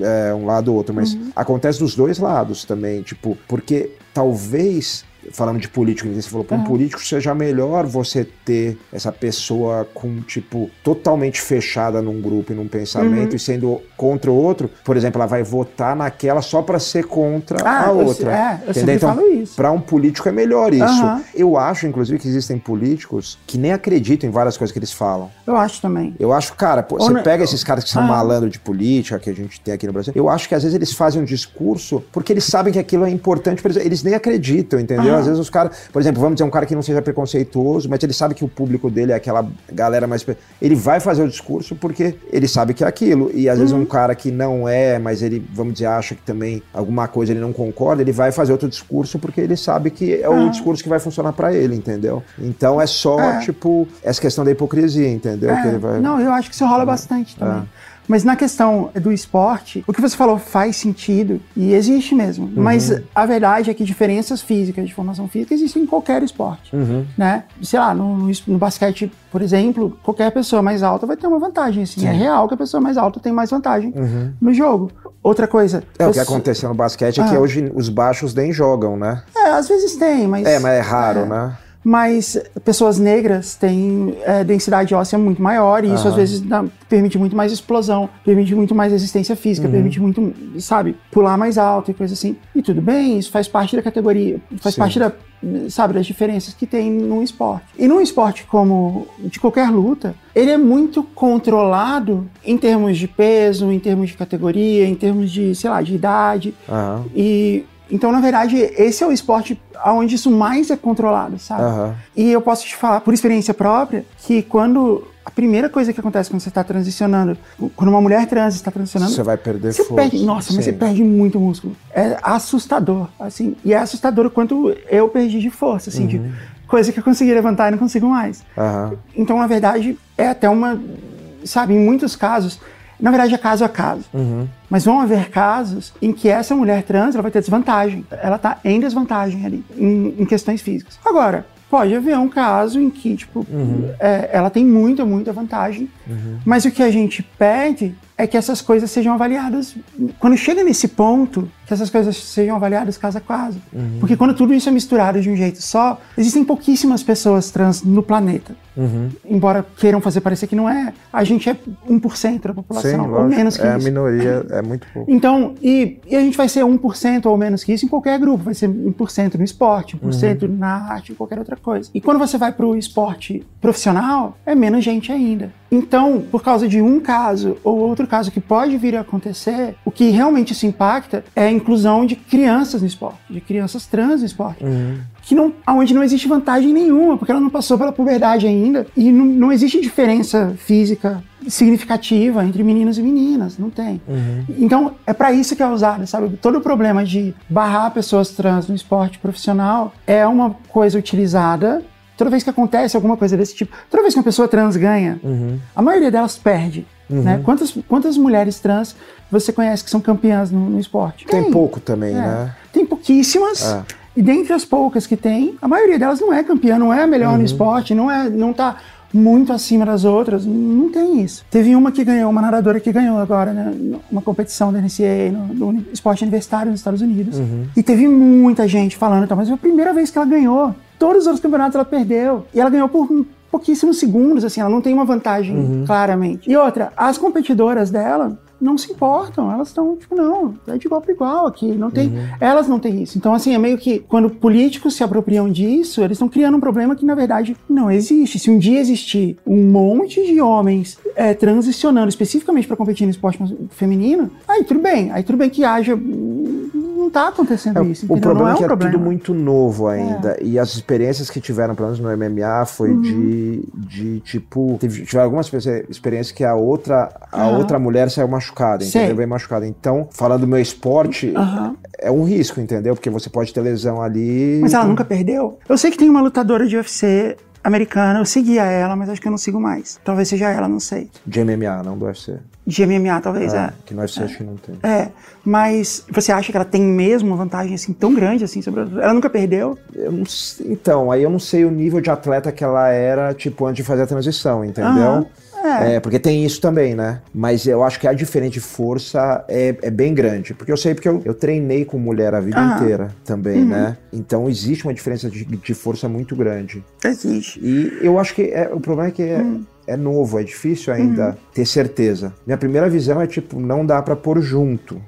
é, um lado ou outro, mas uhum. acontece dos dois lados também, tipo, porque talvez falando de político, você falou, para um político seja melhor você ter essa pessoa com, tipo, totalmente fechada num grupo e num pensamento uhum. e sendo contra o outro. Por exemplo, ela vai votar naquela só para ser contra ah, a outra. Eu, é, eu entendeu? Então, para um político é melhor isso. Uhum. Eu acho, inclusive, que existem políticos que nem acreditam em várias coisas que eles falam. Eu acho também. Eu acho, cara, pô, você pega esses caras que são uhum. malandro de política, que a gente tem aqui no Brasil, eu acho que às vezes eles fazem um discurso porque eles sabem que aquilo é importante, eles nem acreditam, entendeu? Às vezes os caras, por exemplo, vamos dizer um cara que não seja preconceituoso, mas ele sabe que o público dele é aquela galera mais. Ele vai fazer o discurso porque ele sabe que é aquilo. E às uhum. vezes um cara que não é, mas ele, vamos dizer, acha que também alguma coisa ele não concorda, ele vai fazer outro discurso porque ele sabe que é uhum. o discurso que vai funcionar para ele, entendeu? Então é só, é. tipo, essa questão da hipocrisia, entendeu? É. Vai... Não, eu acho que isso rola bastante também. É. Mas na questão do esporte, o que você falou faz sentido e existe mesmo. Uhum. Mas a verdade é que diferenças físicas, de formação física, existem em qualquer esporte. Uhum. Né? Sei lá, no, no, basquete, por exemplo, qualquer pessoa mais alta vai ter uma vantagem. Assim. Sim. É real que a pessoa mais alta tem mais vantagem Uhum. no jogo. Outra coisa. É, o que aconteceu no basquete é que Ah. hoje os baixos nem jogam, né? É, às vezes tem, mas. É, mas é raro, É. né? Mas pessoas negras têm é, densidade óssea muito maior e isso Aham. às vezes dá- permite muito mais explosão, permite muito mais resistência física, Uhum. permite muito, sabe, pular mais alto e coisa assim. E tudo bem, isso faz parte da categoria, faz Sim. parte da, sabe, das diferenças que tem num esporte. E num esporte como de qualquer luta, ele é muito controlado em termos de peso, em termos de categoria, em termos de, sei lá, de idade. Aham. E então, na verdade, esse é o esporte onde isso mais é controlado, sabe? Aham. E eu posso te falar, por experiência própria, que quando a primeira coisa que acontece quando você está transicionando, quando uma mulher trans está transicionando, Você vai perder você força. perde, nossa, mas Sim. você perde muito músculo. É assustador, assim. E é assustador o quanto eu perdi de força, assim, Uhum. de coisa que eu consegui levantar e não consigo mais. Aham. Então, na verdade, é até uma, sabe, em muitos casos, na verdade é caso a caso. Uhum. Mas vão haver casos em que essa mulher trans ela vai ter desvantagem. Ela está em desvantagem ali, em, em questões físicas. Agora, pode haver um caso em que, tipo, é, ela tem muita, muita vantagem. Mas o que a gente pede é que essas coisas sejam avaliadas. Quando chega nesse ponto, que essas coisas sejam avaliadas caso a caso. Porque quando tudo isso é misturado de um jeito só, existem pouquíssimas pessoas trans no planeta. Uhum. Embora queiram fazer parecer que não é, a gente é 1% da Sim, população, ou lógico. menos que é a isso. minoria, é muito pouco. Então, e, e a gente vai ser 1% ou menos que isso em qualquer grupo. Vai ser 1% no esporte, 1% Uhum. na arte, qualquer outra coisa. E quando você vai para o esporte profissional, é menos gente ainda. Então, por causa de um caso ou outro caso que pode vir a acontecer, o que realmente isso impacta é a inclusão de crianças no esporte, de crianças trans no esporte Uhum. que não, onde não existe vantagem nenhuma, porque ela não passou pela puberdade ainda, e não, não existe diferença física significativa entre meninos e meninas, não tem. Então, é para isso que é usado, sabe? Todo o problema de barrar pessoas trans no esporte profissional é uma coisa utilizada. Toda vez que acontece alguma coisa desse tipo, toda vez que uma pessoa trans ganha, Uhum. a maioria delas perde. Né? Quantas, quantas mulheres trans você conhece que são campeãs no, no esporte? Tem pouco também, É. né? Tem pouquíssimas. É. E dentre as poucas que tem, a maioria delas não é campeã, não é a melhor no esporte, não é, não tá muito acima das outras, não tem isso. Teve uma que ganhou, uma nadadora que ganhou agora, né, uma competição da NCAA no, no esporte universitário nos Estados Unidos. E teve muita gente falando, então, mas foi a primeira vez que ela ganhou. Todos os outros campeonatos ela perdeu. E ela ganhou por pouquíssimos segundos, assim, ela não tem uma vantagem claramente. E outra, as competidoras dela não se importam, elas estão, tipo, não, é de igual para igual aqui, não tem, elas não têm isso. Então, assim, é meio que, quando políticos se apropriam disso, eles estão criando um problema que, na verdade, não existe. Se um dia existir um monte de homens é, transicionando especificamente para competir no esporte feminino, aí tudo bem, aí tudo bem que haja, não tá acontecendo É, isso, o entendeu? problema não é é um que é problema. tudo muito novo ainda. E as experiências que tiveram, pelo menos no MMA, foi Uhum. de, de tipo. Tiveram algumas experi- experiências que a outra, a Aham. outra mulher saiu machucada, Sei. entendeu? Bem machucada. Então, falando do meu esporte, é um risco, entendeu? Porque você pode ter lesão ali. Mas ela nunca perdeu? Eu sei que tem uma lutadora de UFC americana, eu seguia ela, mas acho que eu não sigo mais. Talvez seja ela, não sei. De MMA, não do UFC. De MMA, talvez, é. É, que no UFC acho que não tem. É, mas você acha que ela tem mesmo uma vantagem assim tão grande assim sobre. Ela nunca perdeu? Eu não sei- então, aí eu não sei o nível de atleta que ela era, tipo, antes de fazer a transição, entendeu? Aham, é. É, porque tem isso também, né? Mas eu acho que a diferença de força é, é bem grande. Porque eu sei porque eu, eu treinei com mulher a vida Aham. inteira também, né? Então existe uma diferença de, de força muito grande. Existe. E eu acho que é- o problema é que é, Hum. É novo, é difícil ainda Uhum. ter certeza. Minha primeira visão é tipo, não dá pra pôr junto.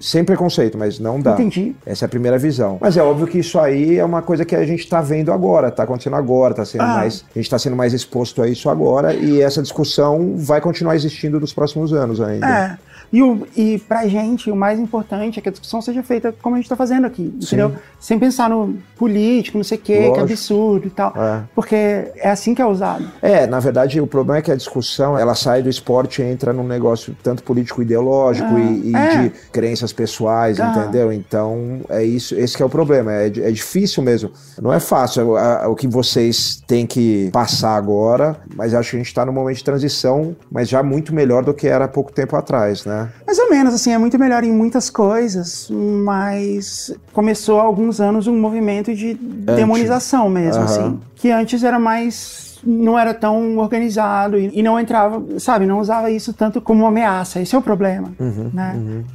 Sem preconceito, mas não dá. Uhum. Entendi. Essa é a primeira visão. Mas é óbvio que isso aí é uma coisa que a gente tá vendo agora, tá acontecendo agora, tá sendo Ah. mais. A gente tá sendo mais exposto a isso agora e essa discussão vai continuar existindo nos próximos anos ainda. É. E, o, e pra gente, o mais importante é que a discussão seja feita como a gente tá fazendo aqui, entendeu? Sem pensar no político, não sei o quê, que Lógico. absurdo e tal. É. Porque é assim que é usado. É, na verdade, o problema é que a discussão ela sai do esporte e entra num negócio tanto político ideológico Ah, e, e é. de crenças pessoais, Ah. entendeu? Então, é isso, esse que é o problema. É, é difícil mesmo. Não é fácil. É o que vocês têm que passar agora, mas acho que a gente está num momento de transição, mas já muito melhor do que era há pouco tempo atrás, né? Mais ou menos, assim, é muito melhor em muitas coisas, mas começou há alguns anos um movimento de demonização mesmo, Aham. assim. Que antes era mais. não era tão organizado e, não entrava, sabe, não usava isso tanto como uma ameaça. Esse é o problema, Uhum, né?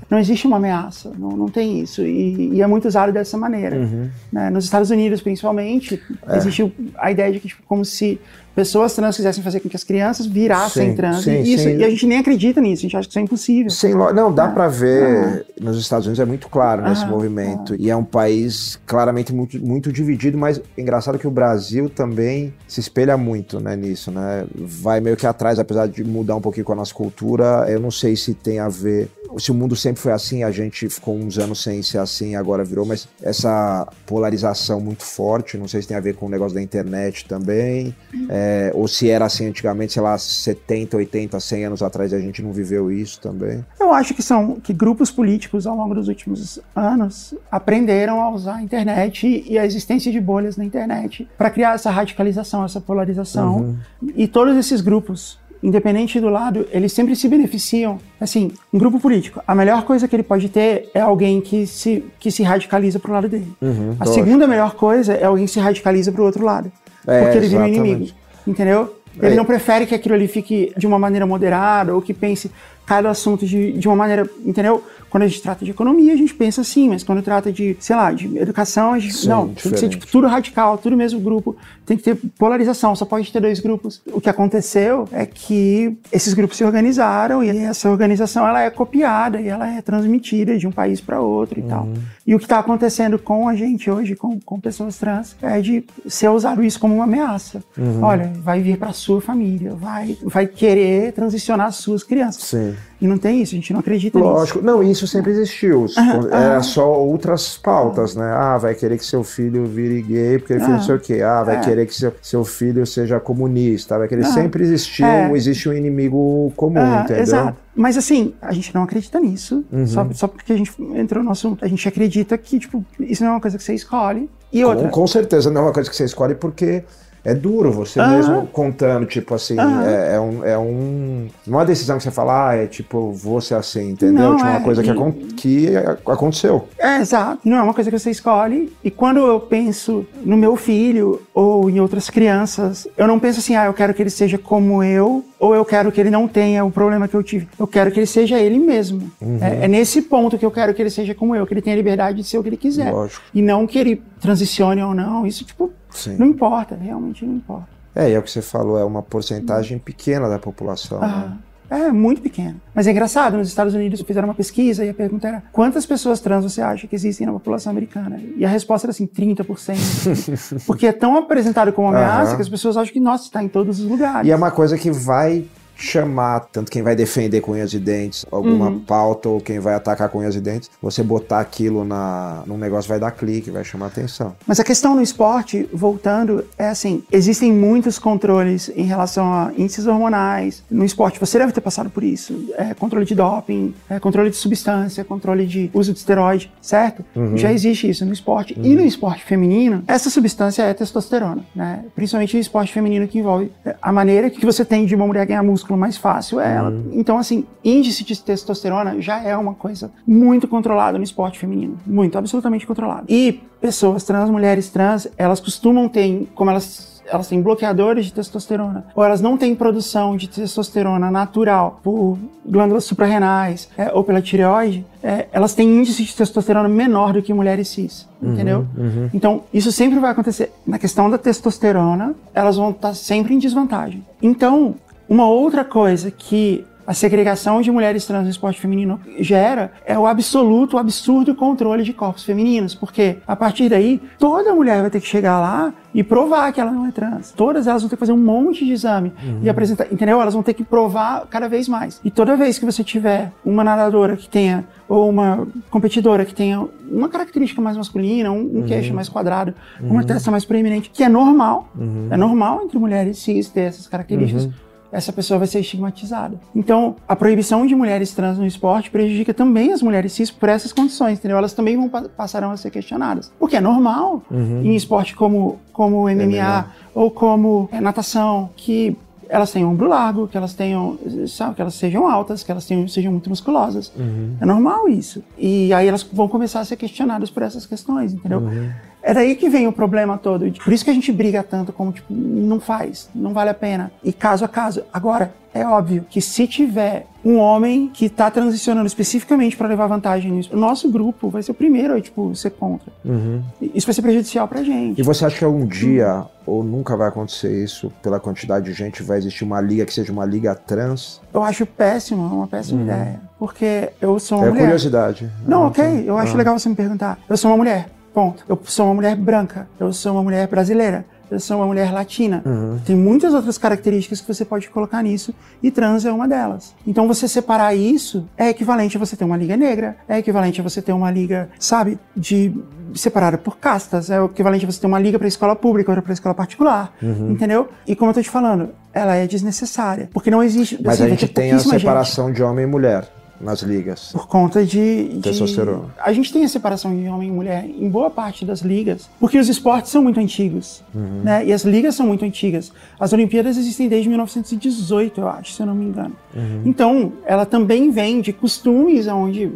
Não existe uma ameaça, não, não tem isso. E, e é muito usado dessa maneira. Uhum. né? Nos Estados Unidos, principalmente, É. existe o- a ideia de que, tipo, como se pessoas trans quisessem fazer com que as crianças virassem Sim, trans. sim, e, isso, sim. e a gente nem acredita nisso, a gente acha que isso é impossível. Lo- Não, dá Ah. pra ver nos Estados Unidos é muito claro nesse Ah, movimento. E é um país claramente muito, muito dividido, mas engraçado que o Brasil também se espelha muito né, nisso, né? Vai meio que atrás, apesar de mudar um pouquinho com a nossa cultura. Eu não sei se tem a ver. Se o mundo sempre foi assim, a gente ficou uns anos sem ser assim, agora virou, mas essa polarização muito forte, não sei se tem a ver com o negócio da internet também, é, ou se era assim antigamente, sei lá, 70, 80, 100 anos atrás a gente não viveu isso também. Eu acho que são que grupos políticos ao longo dos últimos anos aprenderam a usar a internet e a existência de bolhas na internet para criar essa radicalização, essa polarização. E todos esses grupos, independente do lado, eles sempre se beneficiam. Assim, um grupo político, a melhor coisa que ele pode ter é alguém que se, que se radicaliza pro lado dele. a lógico. segunda melhor coisa é alguém que se radicaliza pro outro lado. É, porque ele vira um inimigo. Entendeu? Ele É. não prefere que aquilo ali fique de uma maneira moderada ou que pense cada assunto de, de uma maneira. Entendeu? Quando a gente trata de economia, a gente pensa assim, mas quando trata de, sei lá, de educação, a gente. Sim, não, tem que ser diferente. tipo, tudo radical, tudo mesmo grupo. Tem que ter polarização, só pode ter dois grupos. O que aconteceu é que esses grupos se organizaram e essa organização ela é copiada e ela é transmitida de um país para outro e tal. E o que está acontecendo com a gente hoje, com, com pessoas trans, é de ser usado isso como uma ameaça. Olha, vai vir para sua família, vai, vai querer transicionar as suas crianças. Sim. E não tem isso, a gente não acredita nisso. Lógico. Não, isso sempre existiu. Aham, Era aham. só outras pautas, né? Ah, vai querer que seu filho vire gay porque ele fez não sei o quê. Ah, vai É. querer que seu, seu filho seja comunista. Vai querer. Ah, Sempre existiu, é. existe um inimigo comum, Ah, entendeu? exato. Mas assim, a gente não acredita nisso. Uhum. Só, só porque a gente entrou no assunto. A gente acredita que, tipo, isso não é uma coisa que você escolhe. E outra. Com, com certeza não é uma coisa que você escolhe porque é duro você Aham. mesmo contando, tipo assim, Aham. é, é um, é um. Não é uma decisão que você fala, ah, é tipo, vou ser assim, entendeu? Não, tipo, uma é, coisa que, acon- que aconteceu. É, exato. Não é uma coisa que você escolhe. E quando eu penso no meu filho ou em outras crianças, eu não penso assim, ah, eu quero que ele seja como eu, ou eu quero que ele não tenha o problema que eu tive. Eu quero que ele seja ele mesmo. Uhum. É, é nesse ponto que eu quero que ele seja como eu, que ele tenha liberdade de ser o que ele quiser. Lógico. E não que ele transicione ou não. Isso, tipo, Sim. não importa, realmente não importa. É, e é o que você falou, é uma porcentagem pequena da população. né? Ah, é muito pequeno. Mas é engraçado, nos Estados Unidos fizeram uma pesquisa e a pergunta era quantas pessoas trans você acha que existem na população americana? E a resposta era assim, 30%. Porque é tão apresentado como ameaça Aham. que as pessoas acham que, nossa, está em todos os lugares. E é uma coisa que vai chamar tanto quem vai defender com unhas e dentes alguma Uhum. pauta ou quem vai atacar com unhas e dentes, você botar aquilo na, num negócio vai dar clique, vai chamar atenção. Mas a questão no esporte, voltando, é assim: existem muitos controles em relação a índices hormonais no esporte. Você deve ter passado por isso: É, controle de doping, é, controle de substância, controle de uso de esteroide, certo? Já existe isso no esporte. E no esporte feminino, essa substância é testosterona, né? Principalmente no esporte feminino que envolve é, a maneira que você tem de uma mulher ganhar músculo mais fácil é ela. Então, assim, índice de testosterona já é uma coisa muito controlada no esporte feminino. Muito, absolutamente controlada. E pessoas trans, mulheres trans, elas costumam ter, como elas elas têm bloqueadores de testosterona, ou elas não têm produção de testosterona natural por glândulas suprarrenais é, ou pela tireoide, é, elas têm índice de testosterona menor do que mulheres cis, entendeu? Então, isso sempre vai acontecer. Na questão da testosterona, elas vão estar sempre em desvantagem. Então, uma outra coisa que a segregação de mulheres trans no esporte feminino gera é o absoluto, o absurdo controle de corpos femininos. Porque a partir daí, toda mulher vai ter que chegar lá e provar que ela não é trans. Todas elas vão ter que fazer um monte de exame uhum. e apresentar, entendeu? Elas vão ter que provar cada vez mais. E toda vez que você tiver uma nadadora que tenha, ou uma competidora que tenha uma característica mais masculina, um, um uhum. queixo mais quadrado, uhum. uma testa mais proeminente, que é normal, uhum. é normal entre mulheres cis ter essas características uhum essa pessoa vai ser estigmatizada. Então, a proibição de mulheres trans no esporte prejudica também as mulheres cis por essas condições, entendeu? Elas também vão passarão a ser questionadas. Porque é normal uhum. em esporte como, como MMA, MMA ou como é, natação, que elas tenham ombro largo, que elas tenham, sabe, que elas sejam altas, que elas tenham, sejam muito musculosas. Uhum. É normal isso. E aí elas vão começar a ser questionadas por essas questões, entendeu? Uhum. É daí que vem o problema todo. Por isso que a gente briga tanto como, tipo, não faz, não vale a pena. E caso a caso. Agora, é óbvio que se tiver um homem que está transicionando especificamente para levar vantagem nisso, o nosso grupo vai ser o primeiro a tipo, ser contra. Uhum. Isso vai ser prejudicial para gente. E você acha que algum dia, ou nunca vai acontecer isso, pela quantidade de gente, vai existir uma liga que seja uma liga trans? Eu acho péssimo, uma péssima uhum. ideia. Porque eu sou uma é mulher. É curiosidade. Não, ok, eu acho legal você me perguntar. Eu sou uma mulher. Ponto. Eu sou uma mulher branca, eu sou uma mulher brasileira, eu sou uma mulher latina. Uhum. Tem muitas outras características que você pode colocar nisso e trans é uma delas. Então você separar isso é equivalente a você ter uma liga negra, é equivalente a você ter uma liga, sabe, de separada por castas, é equivalente a você ter uma liga para escola pública, outra para escola particular, uhum. entendeu? E como eu tô te falando, ela é desnecessária, porque não existe. Mas assim, a gente tem a separação gente. de homem e mulher nas ligas? Por conta de, Testosterona. De... A gente tem a separação de homem e mulher em boa parte das ligas, porque os esportes são muito antigos, uhum. né? E as ligas são muito antigas. As Olimpíadas existem desde 1918, eu acho, se eu não me engano. Uhum. Então, ela também vem de costumes onde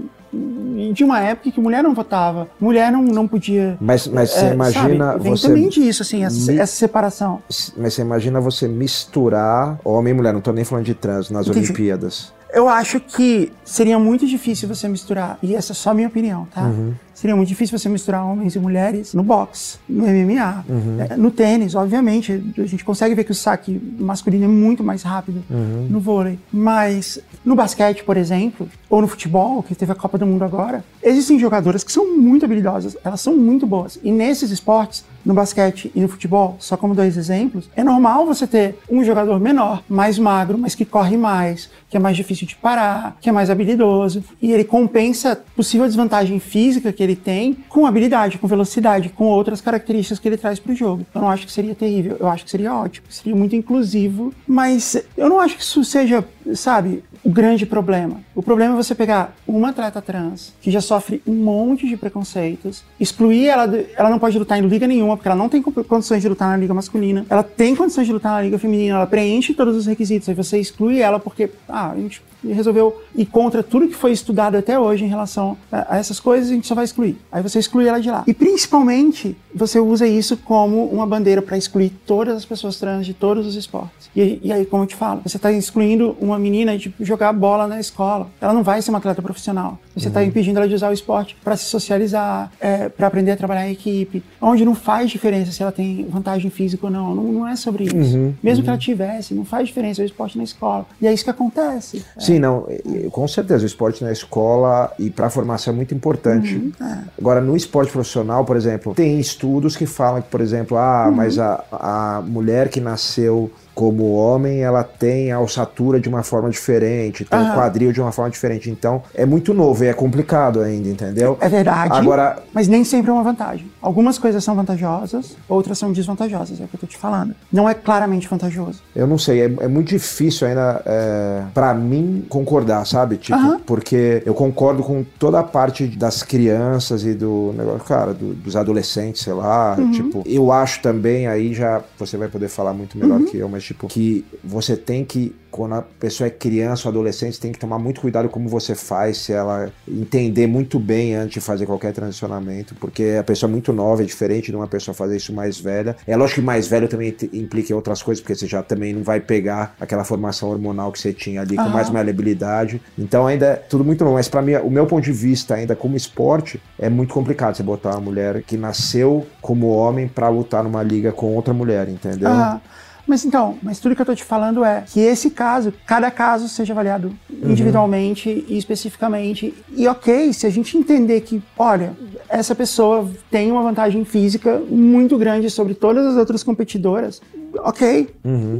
de uma época que mulher não votava, mulher não, não podia. Mas, mas você é, imagina. Sabe, vem você também disso, assim, essa, mi... essa, separação. Mas você imagina você misturar homem e mulher, não tô nem falando de trans, nas Entendi. Olimpíadas. Eu acho que seria muito difícil você misturar, e essa é só minha opinião, tá? Uhum. Seria muito difícil você misturar homens e mulheres no boxe, no MMA, uhum. é, no tênis, obviamente. A gente consegue ver que o saque masculino é muito mais rápido uhum. no vôlei. Mas no basquete, por exemplo, ou no futebol, que teve a Copa do Mundo agora, existem jogadoras que são muito habilidosas, elas são muito boas. E nesses esportes, no basquete e no futebol, só como dois exemplos, é normal você ter um jogador menor, mais magro, mas que corre mais, que é mais difícil de parar, que é mais habilidoso, e ele compensa possível desvantagem física que ele tem com habilidade, com velocidade, com outras características que ele traz para o jogo. Eu não acho que seria terrível, eu acho que seria ótimo, seria muito inclusivo, mas eu não acho que isso seja, sabe, o grande problema. O problema é você pegar uma atleta trans que já sofre um monte de preconceitos, excluir ela, ela não pode lutar em liga nenhuma, porque ela não tem condições de lutar na liga masculina, ela tem condições de lutar na liga feminina, ela preenche todos os requisitos, aí você exclui ela porque, ah, a gente resolveu ir contra tudo que foi estudado até hoje em relação a, essas coisas, a gente só vai excluir. Aí você exclui ela de lá. E principalmente, você usa isso como uma bandeira para excluir todas as pessoas trans de todos os esportes. E, e aí, como eu te falo, você está excluindo uma menina de jogar bola na escola. Ela não vai ser uma atleta profissional. Você está uhum. impedindo ela de usar o esporte para se socializar, é, para aprender a trabalhar em equipe, onde não faz diferença se ela tem vantagem física ou não. Não, não é sobre isso. Uhum. Mesmo uhum. que ela tivesse, não faz diferença é o esporte na escola. E é isso que acontece. Sim, não, com certeza, o esporte na escola e para a formação é muito importante. Uhum, é. Agora, no esporte profissional, por exemplo, tem estudos que falam que, por exemplo, ah, uhum. mas a, a mulher que nasceu como homem, ela tem a ossatura de uma forma diferente, tem o quadril de uma forma diferente. Então, é muito novo e é complicado ainda, entendeu? É verdade. Agora, mas nem sempre é uma vantagem. Algumas coisas são vantajosas, outras são desvantajosas, é o que eu tô te falando. Não é claramente vantajoso. Eu não sei, é, é muito difícil ainda é, para mim concordar, sabe? Tipo, porque eu concordo com toda a parte das crianças e do negócio, cara, do, dos adolescentes, sei lá. Uhum. Tipo, eu acho também, aí já você vai poder falar muito melhor uhum. que eu, mas tipo, que você tem que quando a pessoa é criança ou adolescente, tem que tomar muito cuidado como você faz, se ela entender muito bem antes de fazer qualquer transicionamento, porque a pessoa é muito nova, é diferente de uma pessoa fazer isso mais velha. É lógico que mais velho também implica em outras coisas, porque você já também não vai pegar aquela formação hormonal que você tinha ali com uhum. mais maleabilidade. Então ainda é tudo muito novo, mas para mim, o meu ponto de vista ainda como esporte, é muito complicado você botar uma mulher que nasceu como homem para lutar numa liga com outra mulher, entendeu? Uhum. Mas então, mas tudo que eu tô te falando é que esse caso, cada caso seja avaliado individualmente e especificamente. E ok, se a gente entender que, olha, essa pessoa tem uma vantagem física muito grande sobre todas as outras competidoras, ok.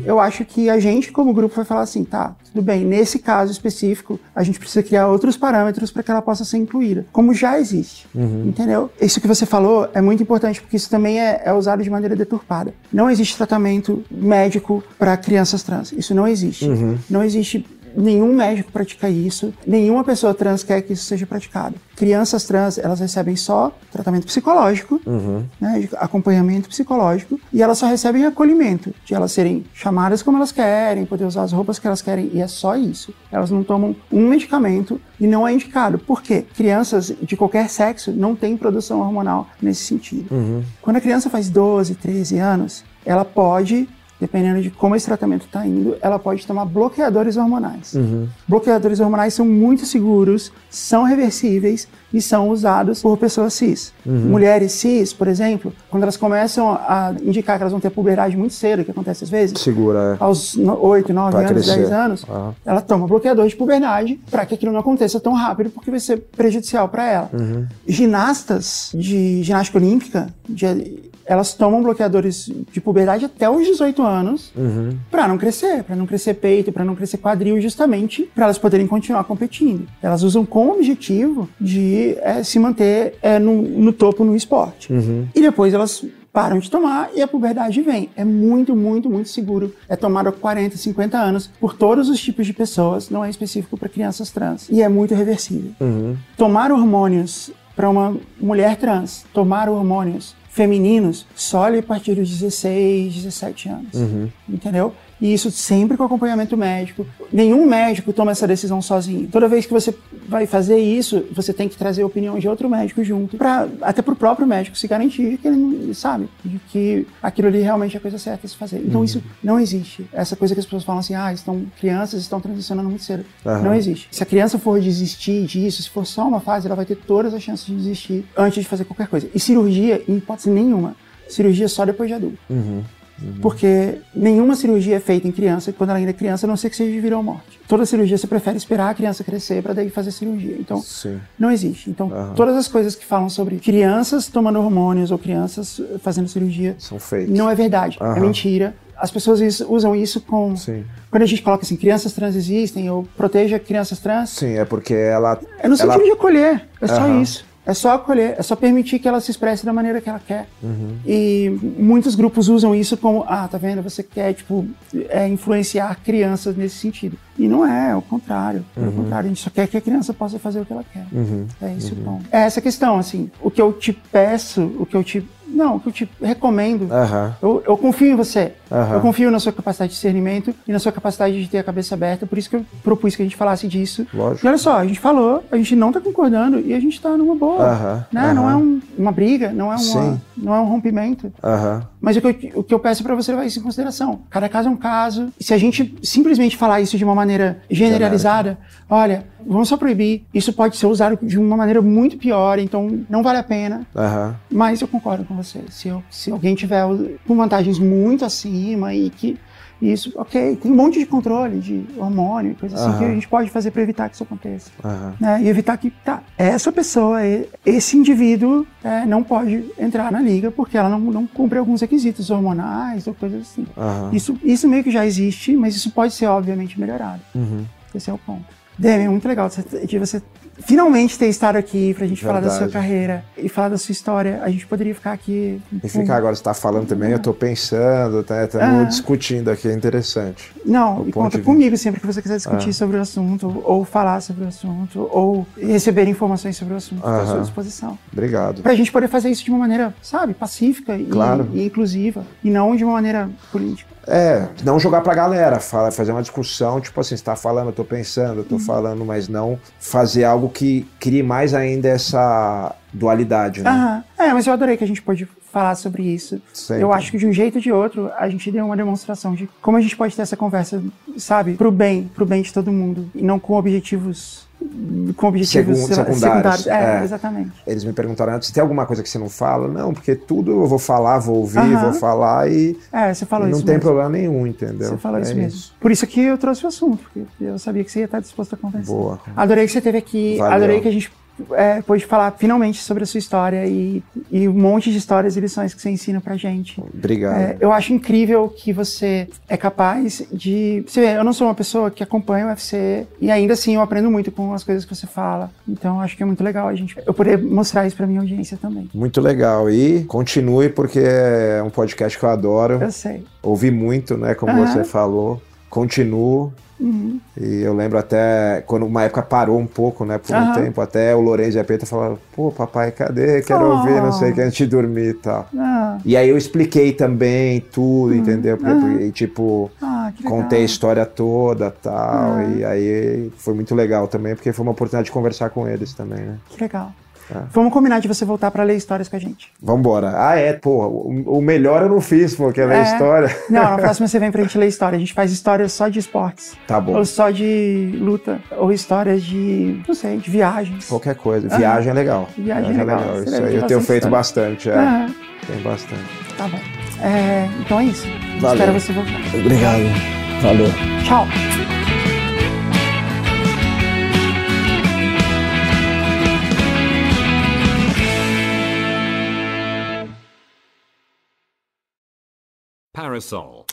Eu acho que a gente, como grupo, vai falar assim, tá, tudo bem, nesse caso específico, a gente precisa criar outros parâmetros para que ela possa ser incluída, como já existe, entendeu? Isso que você falou é muito importante, porque isso também é, é usado de maneira deturpada. Não existe tratamento médico para crianças trans, isso não existe. Não existe nenhum médico pratica isso, nenhuma pessoa trans quer que isso seja praticado. Crianças trans, elas recebem só tratamento psicológico, né, de acompanhamento psicológico, e elas só recebem acolhimento, de elas serem chamadas como elas querem, poder usar as roupas que elas querem, e é só isso. Elas não tomam um medicamento e não é indicado. Por quê? Crianças de qualquer sexo não têm produção hormonal nesse sentido. Quando a criança faz 12, 13 anos, ela pode dependendo de como esse tratamento está indo, ela pode tomar bloqueadores hormonais. Bloqueadores hormonais são muito seguros, são reversíveis e são usados por pessoas cis. Mulheres cis, por exemplo, quando elas começam a indicar que elas vão ter puberdade muito cedo, que acontece às vezes, Segura, é. aos no- 8, 9 Pra anos, crescer. 10 anos, ela toma bloqueador de puberdade para que aquilo não aconteça tão rápido, porque vai ser prejudicial para ela. Ginastas de ginástica olímpica, de- elas tomam bloqueadores de puberdade até os 18 anos para não crescer, para não crescer peito, para não crescer quadril, justamente para elas poderem continuar competindo. Elas usam com o objetivo de eh, se manter eh, no, no topo no esporte. E depois elas param de tomar e a puberdade vem. É muito, muito, muito seguro. É tomado há 40, 50 anos por todos os tipos de pessoas, não é específico para crianças trans. E é muito reversível. Tomar hormônios para uma mulher trans, tomar hormônios femininos só ali a partir dos 16, 17 anos. Entendeu? E isso sempre com acompanhamento médico. Nenhum médico toma essa decisão sozinho. Toda vez que você vai fazer isso, você tem que trazer a opinião de outro médico junto, pra, até para o próprio médico se garantir que ele não- sabe de que aquilo ali realmente é a coisa certa a se fazer. Então isso não existe. Essa coisa que as pessoas falam assim, ah, estão crianças estão transicionando muito cedo. Aham. Não existe. Se a criança for desistir disso, se for só uma fase, ela vai ter todas as chances de desistir antes de fazer qualquer coisa. E cirurgia, em hipótese nenhuma, cirurgia só depois de adulto. Porque nenhuma cirurgia é feita em criança quando ela ainda é criança, a não ser que seja de vida ou morte. Toda cirurgia você prefere esperar a criança crescer para daí fazer cirurgia. Então, Sim. não existe. Então, todas as coisas que falam sobre crianças tomando hormônios ou crianças eh, fazendo cirurgia São fake. não é verdade. É Aham. mentira. As pessoas usam isso com. Sim. Quando a gente coloca assim, crianças trans existem, ou proteja crianças trans, Sim, é porque ela. é no ela- sentido de acolher. É só isso. É só acolher, é só permitir que ela se expresse da maneira que ela quer. Uhum. E muitos grupos usam isso como, ah, tá vendo? Você quer, tipo, é, influenciar crianças nesse sentido. E não é, é o contrário. É Uhum. o contrário, a gente só quer que a criança possa fazer o que ela quer. É esse o ponto. É essa questão, assim, o que eu te peço, o que eu te. Não, que eu te recomendo. Aham. Eu, eu confio em você. Aham. Eu confio na sua capacidade de discernimento e na sua capacidade de ter a cabeça aberta. Por isso que eu propus que a gente falasse disso. Lógico. E olha só, a gente falou, a gente não tá concordando e a gente tá numa boa. Aham, né? Não é um- uma briga, não é, uma, Sim. não é um rompimento. Mas o que, eu, o que eu peço para você levar isso em consideração. Cada caso é um caso. E se a gente simplesmente falar isso de uma maneira generalizada, olha, vamos só proibir, isso pode ser usado de uma maneira muito pior, então não vale a pena. Aham. Mas eu concordo com você. Se, eu- se alguém tiver com vantagens muito acima e que isso, ok, tem um monte de controle de hormônio e coisa assim Aham. que a gente pode fazer para evitar que isso aconteça. Aham. né? E evitar que, tá, essa pessoa, esse indivíduo é, não pode entrar na liga porque ela não, não cumpre alguns requisitos hormonais ou coisas assim. Aham. Isso, isso meio que já existe, mas isso pode ser obviamente melhorado. Uhum. Esse é o ponto. Demi, muito legal de você- finalmente ter estado aqui pra gente falar da sua Verdade. carreira e falar da sua história. A gente poderia ficar aqui. E ficar agora, você tá falando também, eu tô pensando, tá? Estamos Ah. discutindo aqui, é interessante. Não, e conta comigo sempre que você quiser discutir Ah. sobre o assunto, ou falar sobre o assunto, ou receber informações sobre o assunto. Estou à sua disposição. Obrigado. Pra gente poder fazer isso de uma maneira, sabe, pacífica e, Claro. e inclusiva, e não de uma maneira política. É, não jogar pra galera, fala, fazer uma discussão, tipo assim, você tá falando, eu tô pensando, eu Uhum. tô falando, mas não fazer algo que crie mais ainda essa dualidade, né? Aham. É, mas eu adorei que a gente pôde falar sobre isso. Sempre. Eu acho que de um jeito ou de outro, a gente deu uma demonstração de como a gente pode ter essa conversa, sabe, pro bem, pro bem de todo mundo, e não com objetivos com objetivos Segun- sei lá, secundários, É, é. exatamente. Eles me perguntaram antes, tem alguma coisa que você não fala? Não, porque tudo eu vou falar, vou ouvir, vou falar e, É, você falou e não isso tem mesmo. problema nenhum, entendeu? Você falou É isso mesmo. Por isso que eu trouxe o assunto, porque eu sabia que você ia estar disposto a conversar. Boa. Adorei que você esteve aqui, Valeu. adorei que a gente é, pôde falar finalmente sobre a sua história e, e um monte de histórias e lições que você ensina pra gente. Obrigado. É, eu acho incrível que você é capaz de. Você vê, eu não sou uma pessoa que acompanha o UFC e ainda assim eu aprendo muito com as coisas que você fala. Então eu acho que é muito legal a gente eu poder mostrar isso pra minha audiência também. Muito legal. E continue, porque é um podcast que eu adoro. Eu sei. Ouvi muito, né? Como Aham. você falou. Continuo. Uhum. E eu lembro até quando uma época parou um pouco, né? Por um Aham. tempo, até o Lourenço e a Peta falaram: pô, papai, cadê? Quero Oh. ouvir, não sei o que, antes de dormir e tal. Ah, E aí eu expliquei também tudo, entendeu? Porque, Aham. porque, tipo, ah, contei a história toda tal. E aí foi muito legal também, porque foi uma oportunidade de conversar com eles também, né? Que legal. É. Vamos combinar de você voltar pra ler histórias com a gente. Vambora. Ah, é, pô, o, o melhor eu não fiz, pô, que é ler É. história. Não, na próxima você vem pra gente ler história. A gente faz histórias só de esportes. Tá bom. Ou só de luta. Ou histórias de, não sei, de viagens. Qualquer coisa. Viagem é legal. Viagem é legal. Você Isso aí eu tenho feito história. bastante, é. Ah, Tem bastante. tá bom. É, então é isso. Valeu. Espero você voltar. Obrigado. Valeu. Tchau. Parasol.